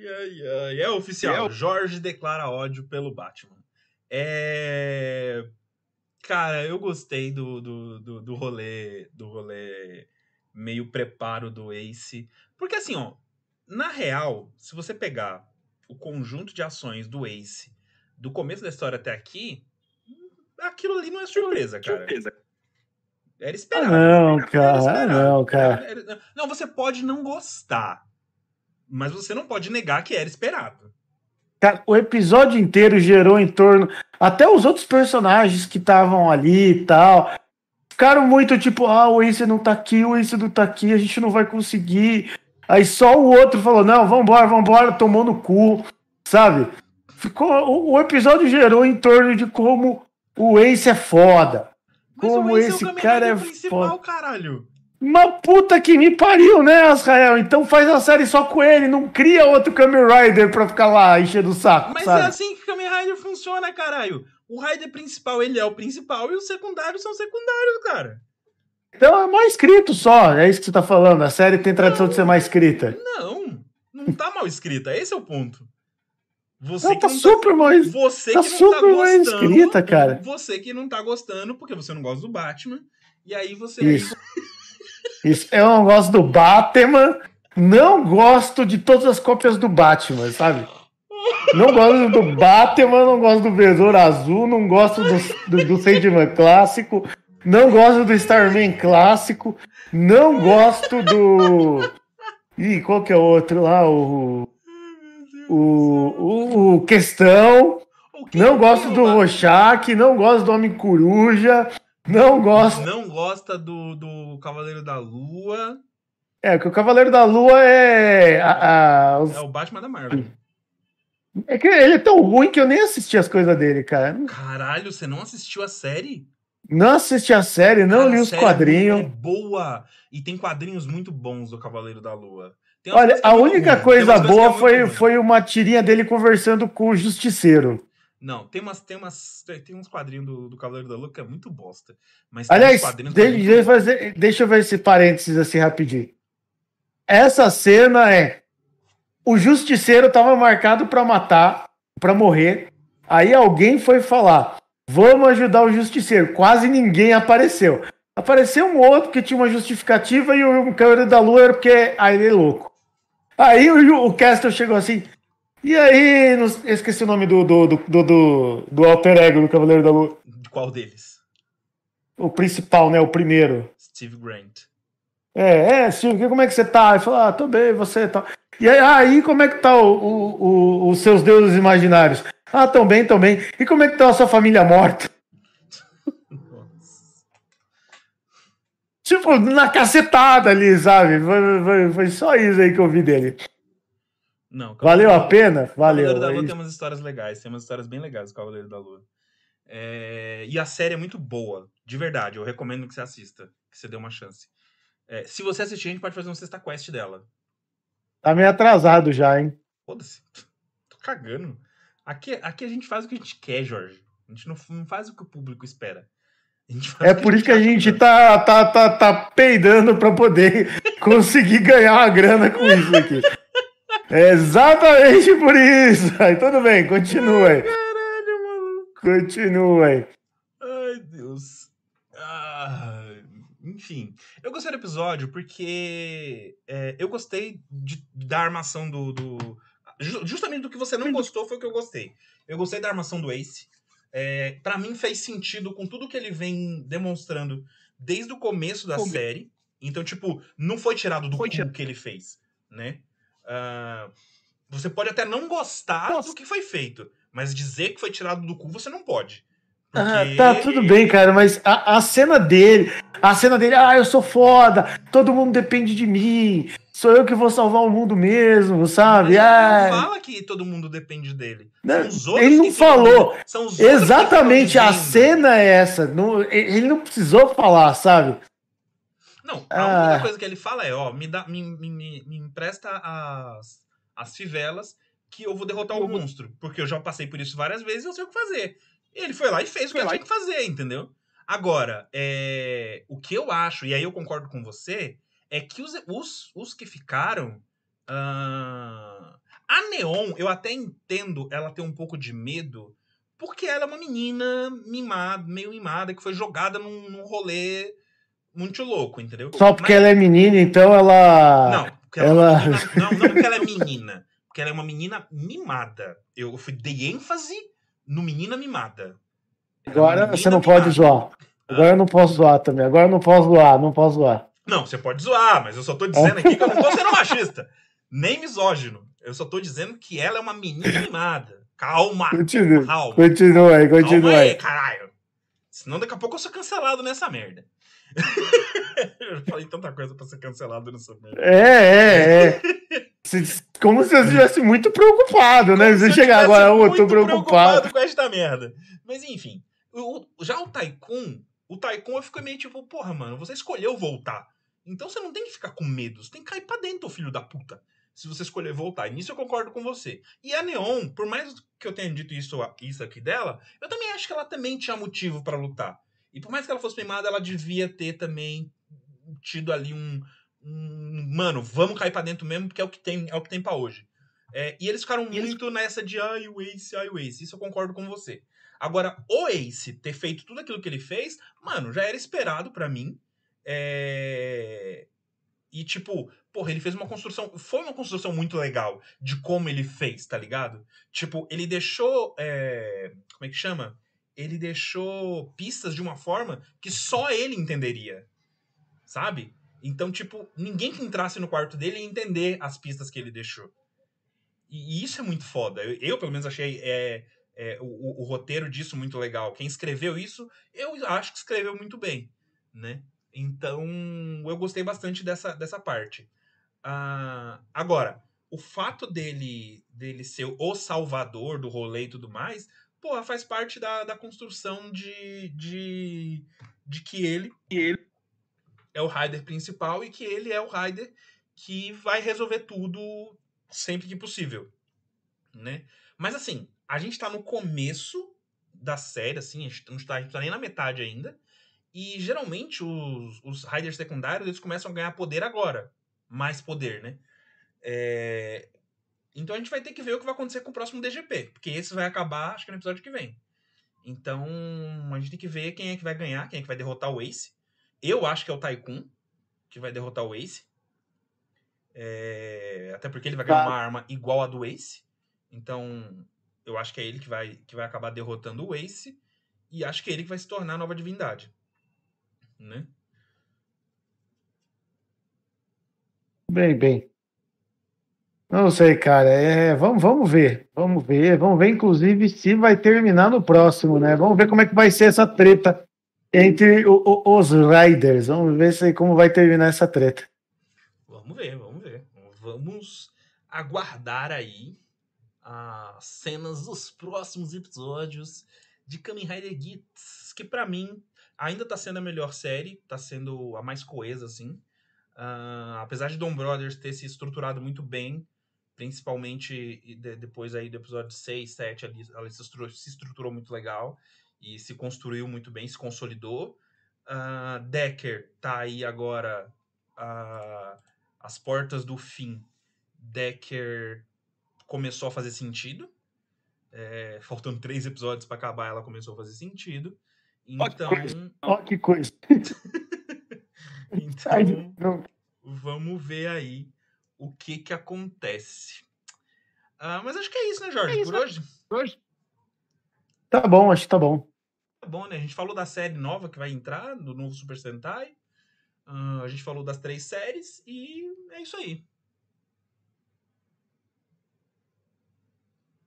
ai, ai. É oficial. É. Jorge declara ódio pelo Batman. É. Cara, eu gostei do, do, do, do rolê. Do rolê meio preparo do Ace. Porque assim, ó. Na real, se você pegar o conjunto de ações do Ace do começo da história até aqui, aquilo ali não é surpresa, cara. Surpresa. Era esperado. não, cara. Esperado. Não, cara. Era, não, você pode não gostar. Mas você não pode negar que era esperado. Cara, o episódio inteiro gerou em torno. Até os outros personagens que estavam ali e tal. Ficaram muito tipo, ah, o Ace não tá aqui, o Ace não tá aqui, a gente não vai conseguir. Aí só o outro falou, não, vambora, vambora, tomou no cu, sabe? Ficou, o, o episódio gerou em torno de como o Ace é foda. Mas como esse é cara é foda. caralho. Uma puta que me pariu, né, Israel? Então faz a série só com ele, não cria outro Kamen Rider pra ficar lá enchendo o saco. Mas sabe? é assim que Kamen Rider funciona, caralho. O Rider principal, ele é o principal e os secundários são secundários, cara. Então é mal escrito só, é isso que você tá falando. A série tem tradição não, de ser mais escrita. Não, não tá mal escrita, esse é o ponto. Você não, tá super tá, mais. Você tá que não super tá gostando. Escrita, cara. Você que não tá gostando porque você não gosta do Batman. E aí você. Isso. Isso. Eu não gosto do Batman. Não gosto de todas as cópias do Batman, sabe? Não gosto do Batman, não gosto do Besouro Azul, não gosto do, do, do Sandman clássico, não gosto do Starman clássico, não gosto do. Ih, qual que é o outro lá? O o, o, o Questão. não gosto do Rochak, não gosto do Homem Coruja, não gosto. Não gosta do, do Cavaleiro da Lua. É, que o Cavaleiro da Lua é. A, a, os... É o Batman da Marvel. É que ele é tão ruim que eu nem assisti as coisas dele, cara. Caralho, você não assistiu a série? Não assisti a série, não cara, li os quadrinhos. É boa! E tem quadrinhos muito bons do Cavaleiro da Lua. Olha, a única ruim. coisa boa foi, foi uma tirinha dele conversando com o Justiceiro. Não, tem umas, tem umas, tem uns quadrinhos do, do Cavaleiro da Lua que é muito bosta. Mas Aliás, de, deixa, eu fazer, deixa eu ver esse parênteses assim rapidinho. Essa cena é o Justiceiro estava marcado para matar, para morrer. Aí alguém foi falar: "Vamos ajudar o Justiceiro". Quase ninguém apareceu. Apareceu um outro que tinha uma justificativa e o Cavaleiro da Lua era porque aí ele é louco. Aí o, o Castle chegou assim. E aí, não, esqueci o nome do, do, do, do, do alter ego do Cavaleiro da Lua. De qual deles? O principal, né? O primeiro. Steve Grant. É, é, Steve, como é que você tá? Ele falou, ah, tô bem, você tá. E aí, aí como é que tá o, o, o, os seus deuses imaginários? Ah, tão bem, tão bem. E como é que tá a sua família morta? Tipo, na cacetada ali, sabe? Foi, foi, foi, só isso aí que eu vi dele. Não. Valeu a pena? Valeu. Cavaleiro da Lua é tem umas histórias legais, tem umas histórias bem legais do Cavaleiro da Lua. É... E a série é muito boa, de verdade. Eu recomendo que você assista, que você dê uma chance. É, se você assistir, a gente pode fazer um sexta quest dela. Tá meio atrasado já, hein? Foda-se. Tô cagando. Aqui, aqui a gente faz o que a gente quer, Jorge. A gente não, não faz o que o público espera. É por isso que a gente tá, tá, tá, tá peidando para poder conseguir ganhar uma grana com isso aqui. É exatamente por isso. Aí tudo bem, continua aí. Caralho, maluco. Continua aí. Ai, Deus. Ah, enfim, eu gostei do episódio porque é, eu gostei de, da armação do, do. Justamente do que você não gostou foi o que eu gostei. Eu gostei da armação do Ace é, para mim fez sentido com tudo que ele vem demonstrando desde o começo da série. Então, tipo, não foi tirado do foi cu que ele fez, né? Uh, você pode até não gostar Nossa. do que foi feito, mas dizer que foi tirado do cu você não pode. Ah, porque... Ah, tá, tudo bem, cara, mas a, a cena dele, a cena dele, ah, eu sou foda, todo mundo depende de mim, sou eu que vou salvar o mundo mesmo, sabe? Ele ah. não fala que todo mundo depende dele. ele não falou. Exatamente, a cena é essa. Não, ele não precisou falar, sabe? Não, a ah. única coisa que ele fala é, ó, me, dá, me, me, me empresta as, as fivelas que eu vou derrotar o monstro. Porque eu já passei por isso várias vezes e eu sei o que fazer. E ele foi lá e fez o que ele tinha que fazer, entendeu? Agora, é, o que eu acho, e aí eu concordo com você, é que os, os, os que ficaram. Uh, a Neon, eu até entendo ela ter um pouco de medo, porque ela é uma menina mimada, meio mimada, que foi jogada num, num rolê muito louco, entendeu? Só porque Mas... ela é menina, então ela. Não, porque ela, ela... É não, não porque ela é menina. Porque ela é uma menina mimada. Eu fui, dei ênfase no menina mimada. Agora você não mimada. pode zoar. Agora eu não posso zoar também. Agora eu não posso zoar, não posso zoar. Não, você pode zoar, mas eu só tô dizendo aqui que eu não tô sendo machista. Nem misógino. Eu só tô dizendo que ela é uma menina mimada. Calma. Continua. Calma. Continua aí, continua Calma aí. caralho. Senão daqui a pouco eu sou cancelado nessa merda. eu falei tanta coisa pra ser cancelado nessa merda. É, é, é. Como se eu estivesse muito preocupado, né? Você chegar agora, eu tô preocupado. preocupado com esta merda. Mas enfim, o, já o Tycoon, o Tycoon eu fico meio tipo, porra, mano, você escolheu voltar. Então você não tem que ficar com medo, você tem que cair pra dentro, filho da puta. Se você escolher voltar. E nisso eu concordo com você. E a Neon, por mais que eu tenha dito isso, isso aqui dela, eu também acho que ela também tinha motivo para lutar. E por mais que ela fosse queimada, ela devia ter também tido ali um, Mano, vamos cair pra dentro mesmo, porque é o que tem, é o que tem pra hoje. É, e eles ficaram e muito eles... nessa de ai, o Ace, ai, o Ace. Isso eu concordo com você. Agora, o Ace ter feito tudo aquilo que ele fez, mano, já era esperado para mim. É... E, tipo, porra, ele fez uma construção. Foi uma construção muito legal de como ele fez, tá ligado? Tipo, ele deixou. É... Como é que chama? ele deixou pistas de uma forma que só ele entenderia. Sabe? Então, tipo, ninguém que entrasse no quarto dele ia entender as pistas que ele deixou. E, isso é muito foda. Eu, eu pelo menos, achei é, é, o, o, roteiro disso muito legal. Quem escreveu isso, eu acho que escreveu muito bem, né? Então, eu gostei bastante dessa, dessa parte. Uh, agora, o fato dele, dele ser o salvador do rolê e tudo mais, porra, faz parte da, da construção de, de, de que ele, ele é o rider principal e que ele é o rider que vai resolver tudo sempre que possível, né? Mas assim, a gente tá no começo da série, assim, a gente não está, tá nem na metade ainda, e geralmente os, os riders secundários eles começam a ganhar poder agora, mais poder, né? É, então a gente vai ter que ver o que vai acontecer com o próximo DGP, porque esse vai acabar, acho que no episódio que vem. Então a gente tem que ver quem é que vai ganhar, quem é que vai derrotar o Ace. Eu acho que é o Tycoon que vai derrotar o Ace. É... Até porque ele vai ganhar tá. uma arma igual a do Ace. Então eu acho que é ele que vai, que vai acabar derrotando o Ace. E acho que é ele que vai se tornar a nova divindade. Né? Bem, bem. Não sei, cara. É, vamos, vamos ver. Vamos ver. Vamos ver, inclusive, se vai terminar no próximo, né? Vamos ver como é que vai ser essa treta entre o, o, os Riders. Vamos ver se, como vai terminar essa treta. Vamos ver, vamos ver. Vamos aguardar aí as cenas dos próximos episódios de Kamen Rider Gits, que para mim ainda tá sendo a melhor série, tá sendo a mais coesa, assim. Uh, apesar de Dom Brothers ter se estruturado muito bem, principalmente de, depois aí do episódio 6, 7, ali, ela se se estruturou muito legal e se construiu muito bem, se consolidou. Uh, Decker tá aí agora uh, as portas do fim. Decker começou a fazer sentido. É, faltando três episódios para acabar, ela começou a fazer sentido. Então. Olha que coisa. então, vamos ver aí o que que acontece. Ah, mas acho que é isso, né, Jorge? É isso, por né? hoje? hoje. Tá bom, acho que tá bom. Tá bom, né? A gente falou da série nova que vai entrar, do novo Super Sentai. Uh, a gente falou das três séries e é isso aí.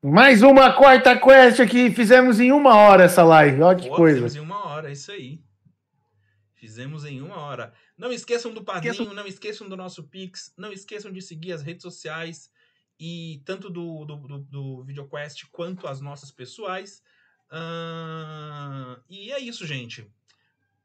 Mais uma quarta quest aqui. Fizemos em uma hora essa live. Olha que Pô, coisa. Fizemos em uma hora, é isso aí. Fizemos em uma hora. Não esqueçam do padrinho, esqueçam... não esqueçam do nosso Pix, não esqueçam de seguir as redes sociais e tanto do, do, do, do VideoQuest quanto as nossas pessoais. Uh, e é isso, gente.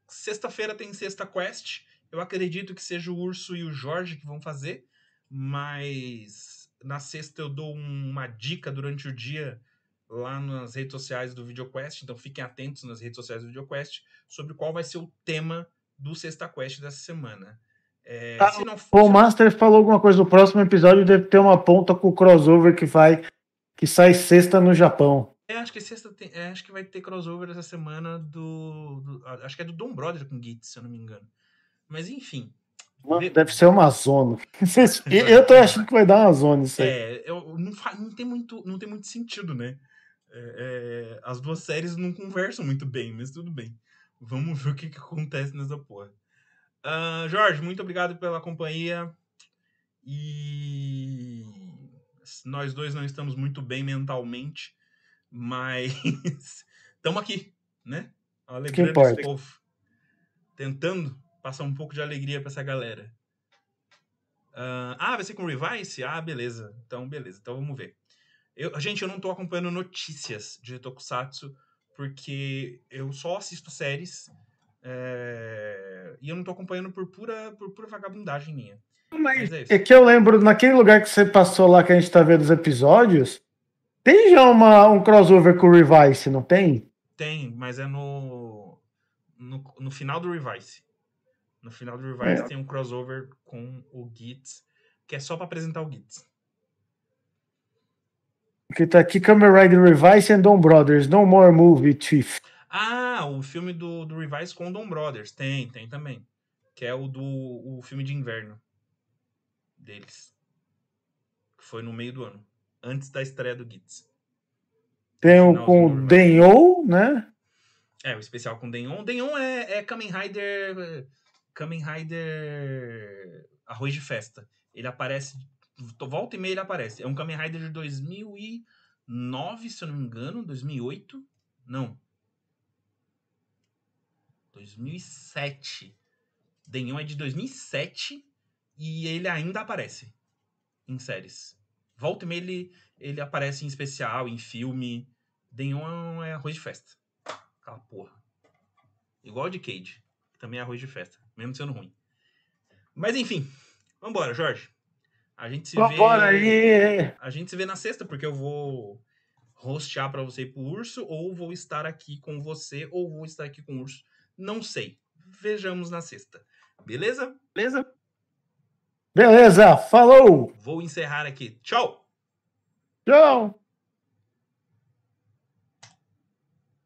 Sexta-feira tem Sexta Quest. Eu acredito que seja o Urso e o Jorge que vão fazer, mas na sexta eu dou uma dica durante o dia lá nas redes sociais do VideoQuest, então fiquem atentos nas redes sociais do VideoQuest sobre qual vai ser o tema do Sexta Quest dessa semana. É, ah, não, o Master falou alguma coisa no próximo episódio, deve ter uma ponta com o crossover que vai que sai sexta no Japão. É, acho que sexta tem, é, acho que vai ter crossover essa semana do, do, acho que é do Dom Brother com Git, se eu não me engano. Mas enfim. Deve ser uma zona. eu tô achando que vai dar uma zona isso aí. É, eu, não, não, tem muito, não tem muito sentido, né? É, é, as duas séries não conversam muito bem, mas tudo bem. Vamos ver o que, que acontece nessa porra. Uh, Jorge, muito obrigado pela companhia. E nós dois não estamos muito bem mentalmente, mas estamos aqui, né? Alegrando esse povo. Tentando passar um pouco de alegria para essa galera. Uh, ah, vai ser com Revice? Ah, beleza. Então, beleza. Então vamos ver. Eu, gente, eu não tô acompanhando notícias de Tokusatsu porque eu só assisto séries é, e eu não tô acompanhando por pura, por pura vagabundagem minha. Mas, Mas é, é, que eu lembro, naquele lugar que você passou lá que a gente tá vendo os episódios, tem já uma, um crossover com o Revice, não tem? Tem, mas é no, no, no final do Revice. No final do Revice é. tem um crossover com o Gits, que é só para apresentar o Gits. Que tá aqui Kamen Rider Revice and Don Brothers, No More Movie Chief. Ah, o filme do, do Revice com Don Brothers. Tem, tem também. Que é o do o filme de inverno deles. Que foi no meio do ano. Antes da estreia do Gits. Tem o com o Denyon, né? É, o especial com Denyon. Denyon é, é Kamen Rider. Kamen Rider. Arroz de festa. Ele aparece. Volta e meia ele aparece. É um Kamen Rider de 2009, se eu não me engano. 2008. Não. 2007. Denyon é de 2007 e ele ainda aparece em séries. Volta e meia ele, ele aparece em especial, em filme. Denyon é arroz de festa. Aquela porra. Igual de Cage, que também é arroz de festa, mesmo sendo ruim. Mas enfim, vambora, Jorge. A gente se vambora vê. Aí. A gente se vê na sexta, porque eu vou rostear para você ir pro urso, ou vou estar aqui com você, ou vou estar aqui com o urso não sei. Vejamos na sexta. Beleza? Beleza? Beleza, falou! Vou encerrar aqui. Tchau! Tchau!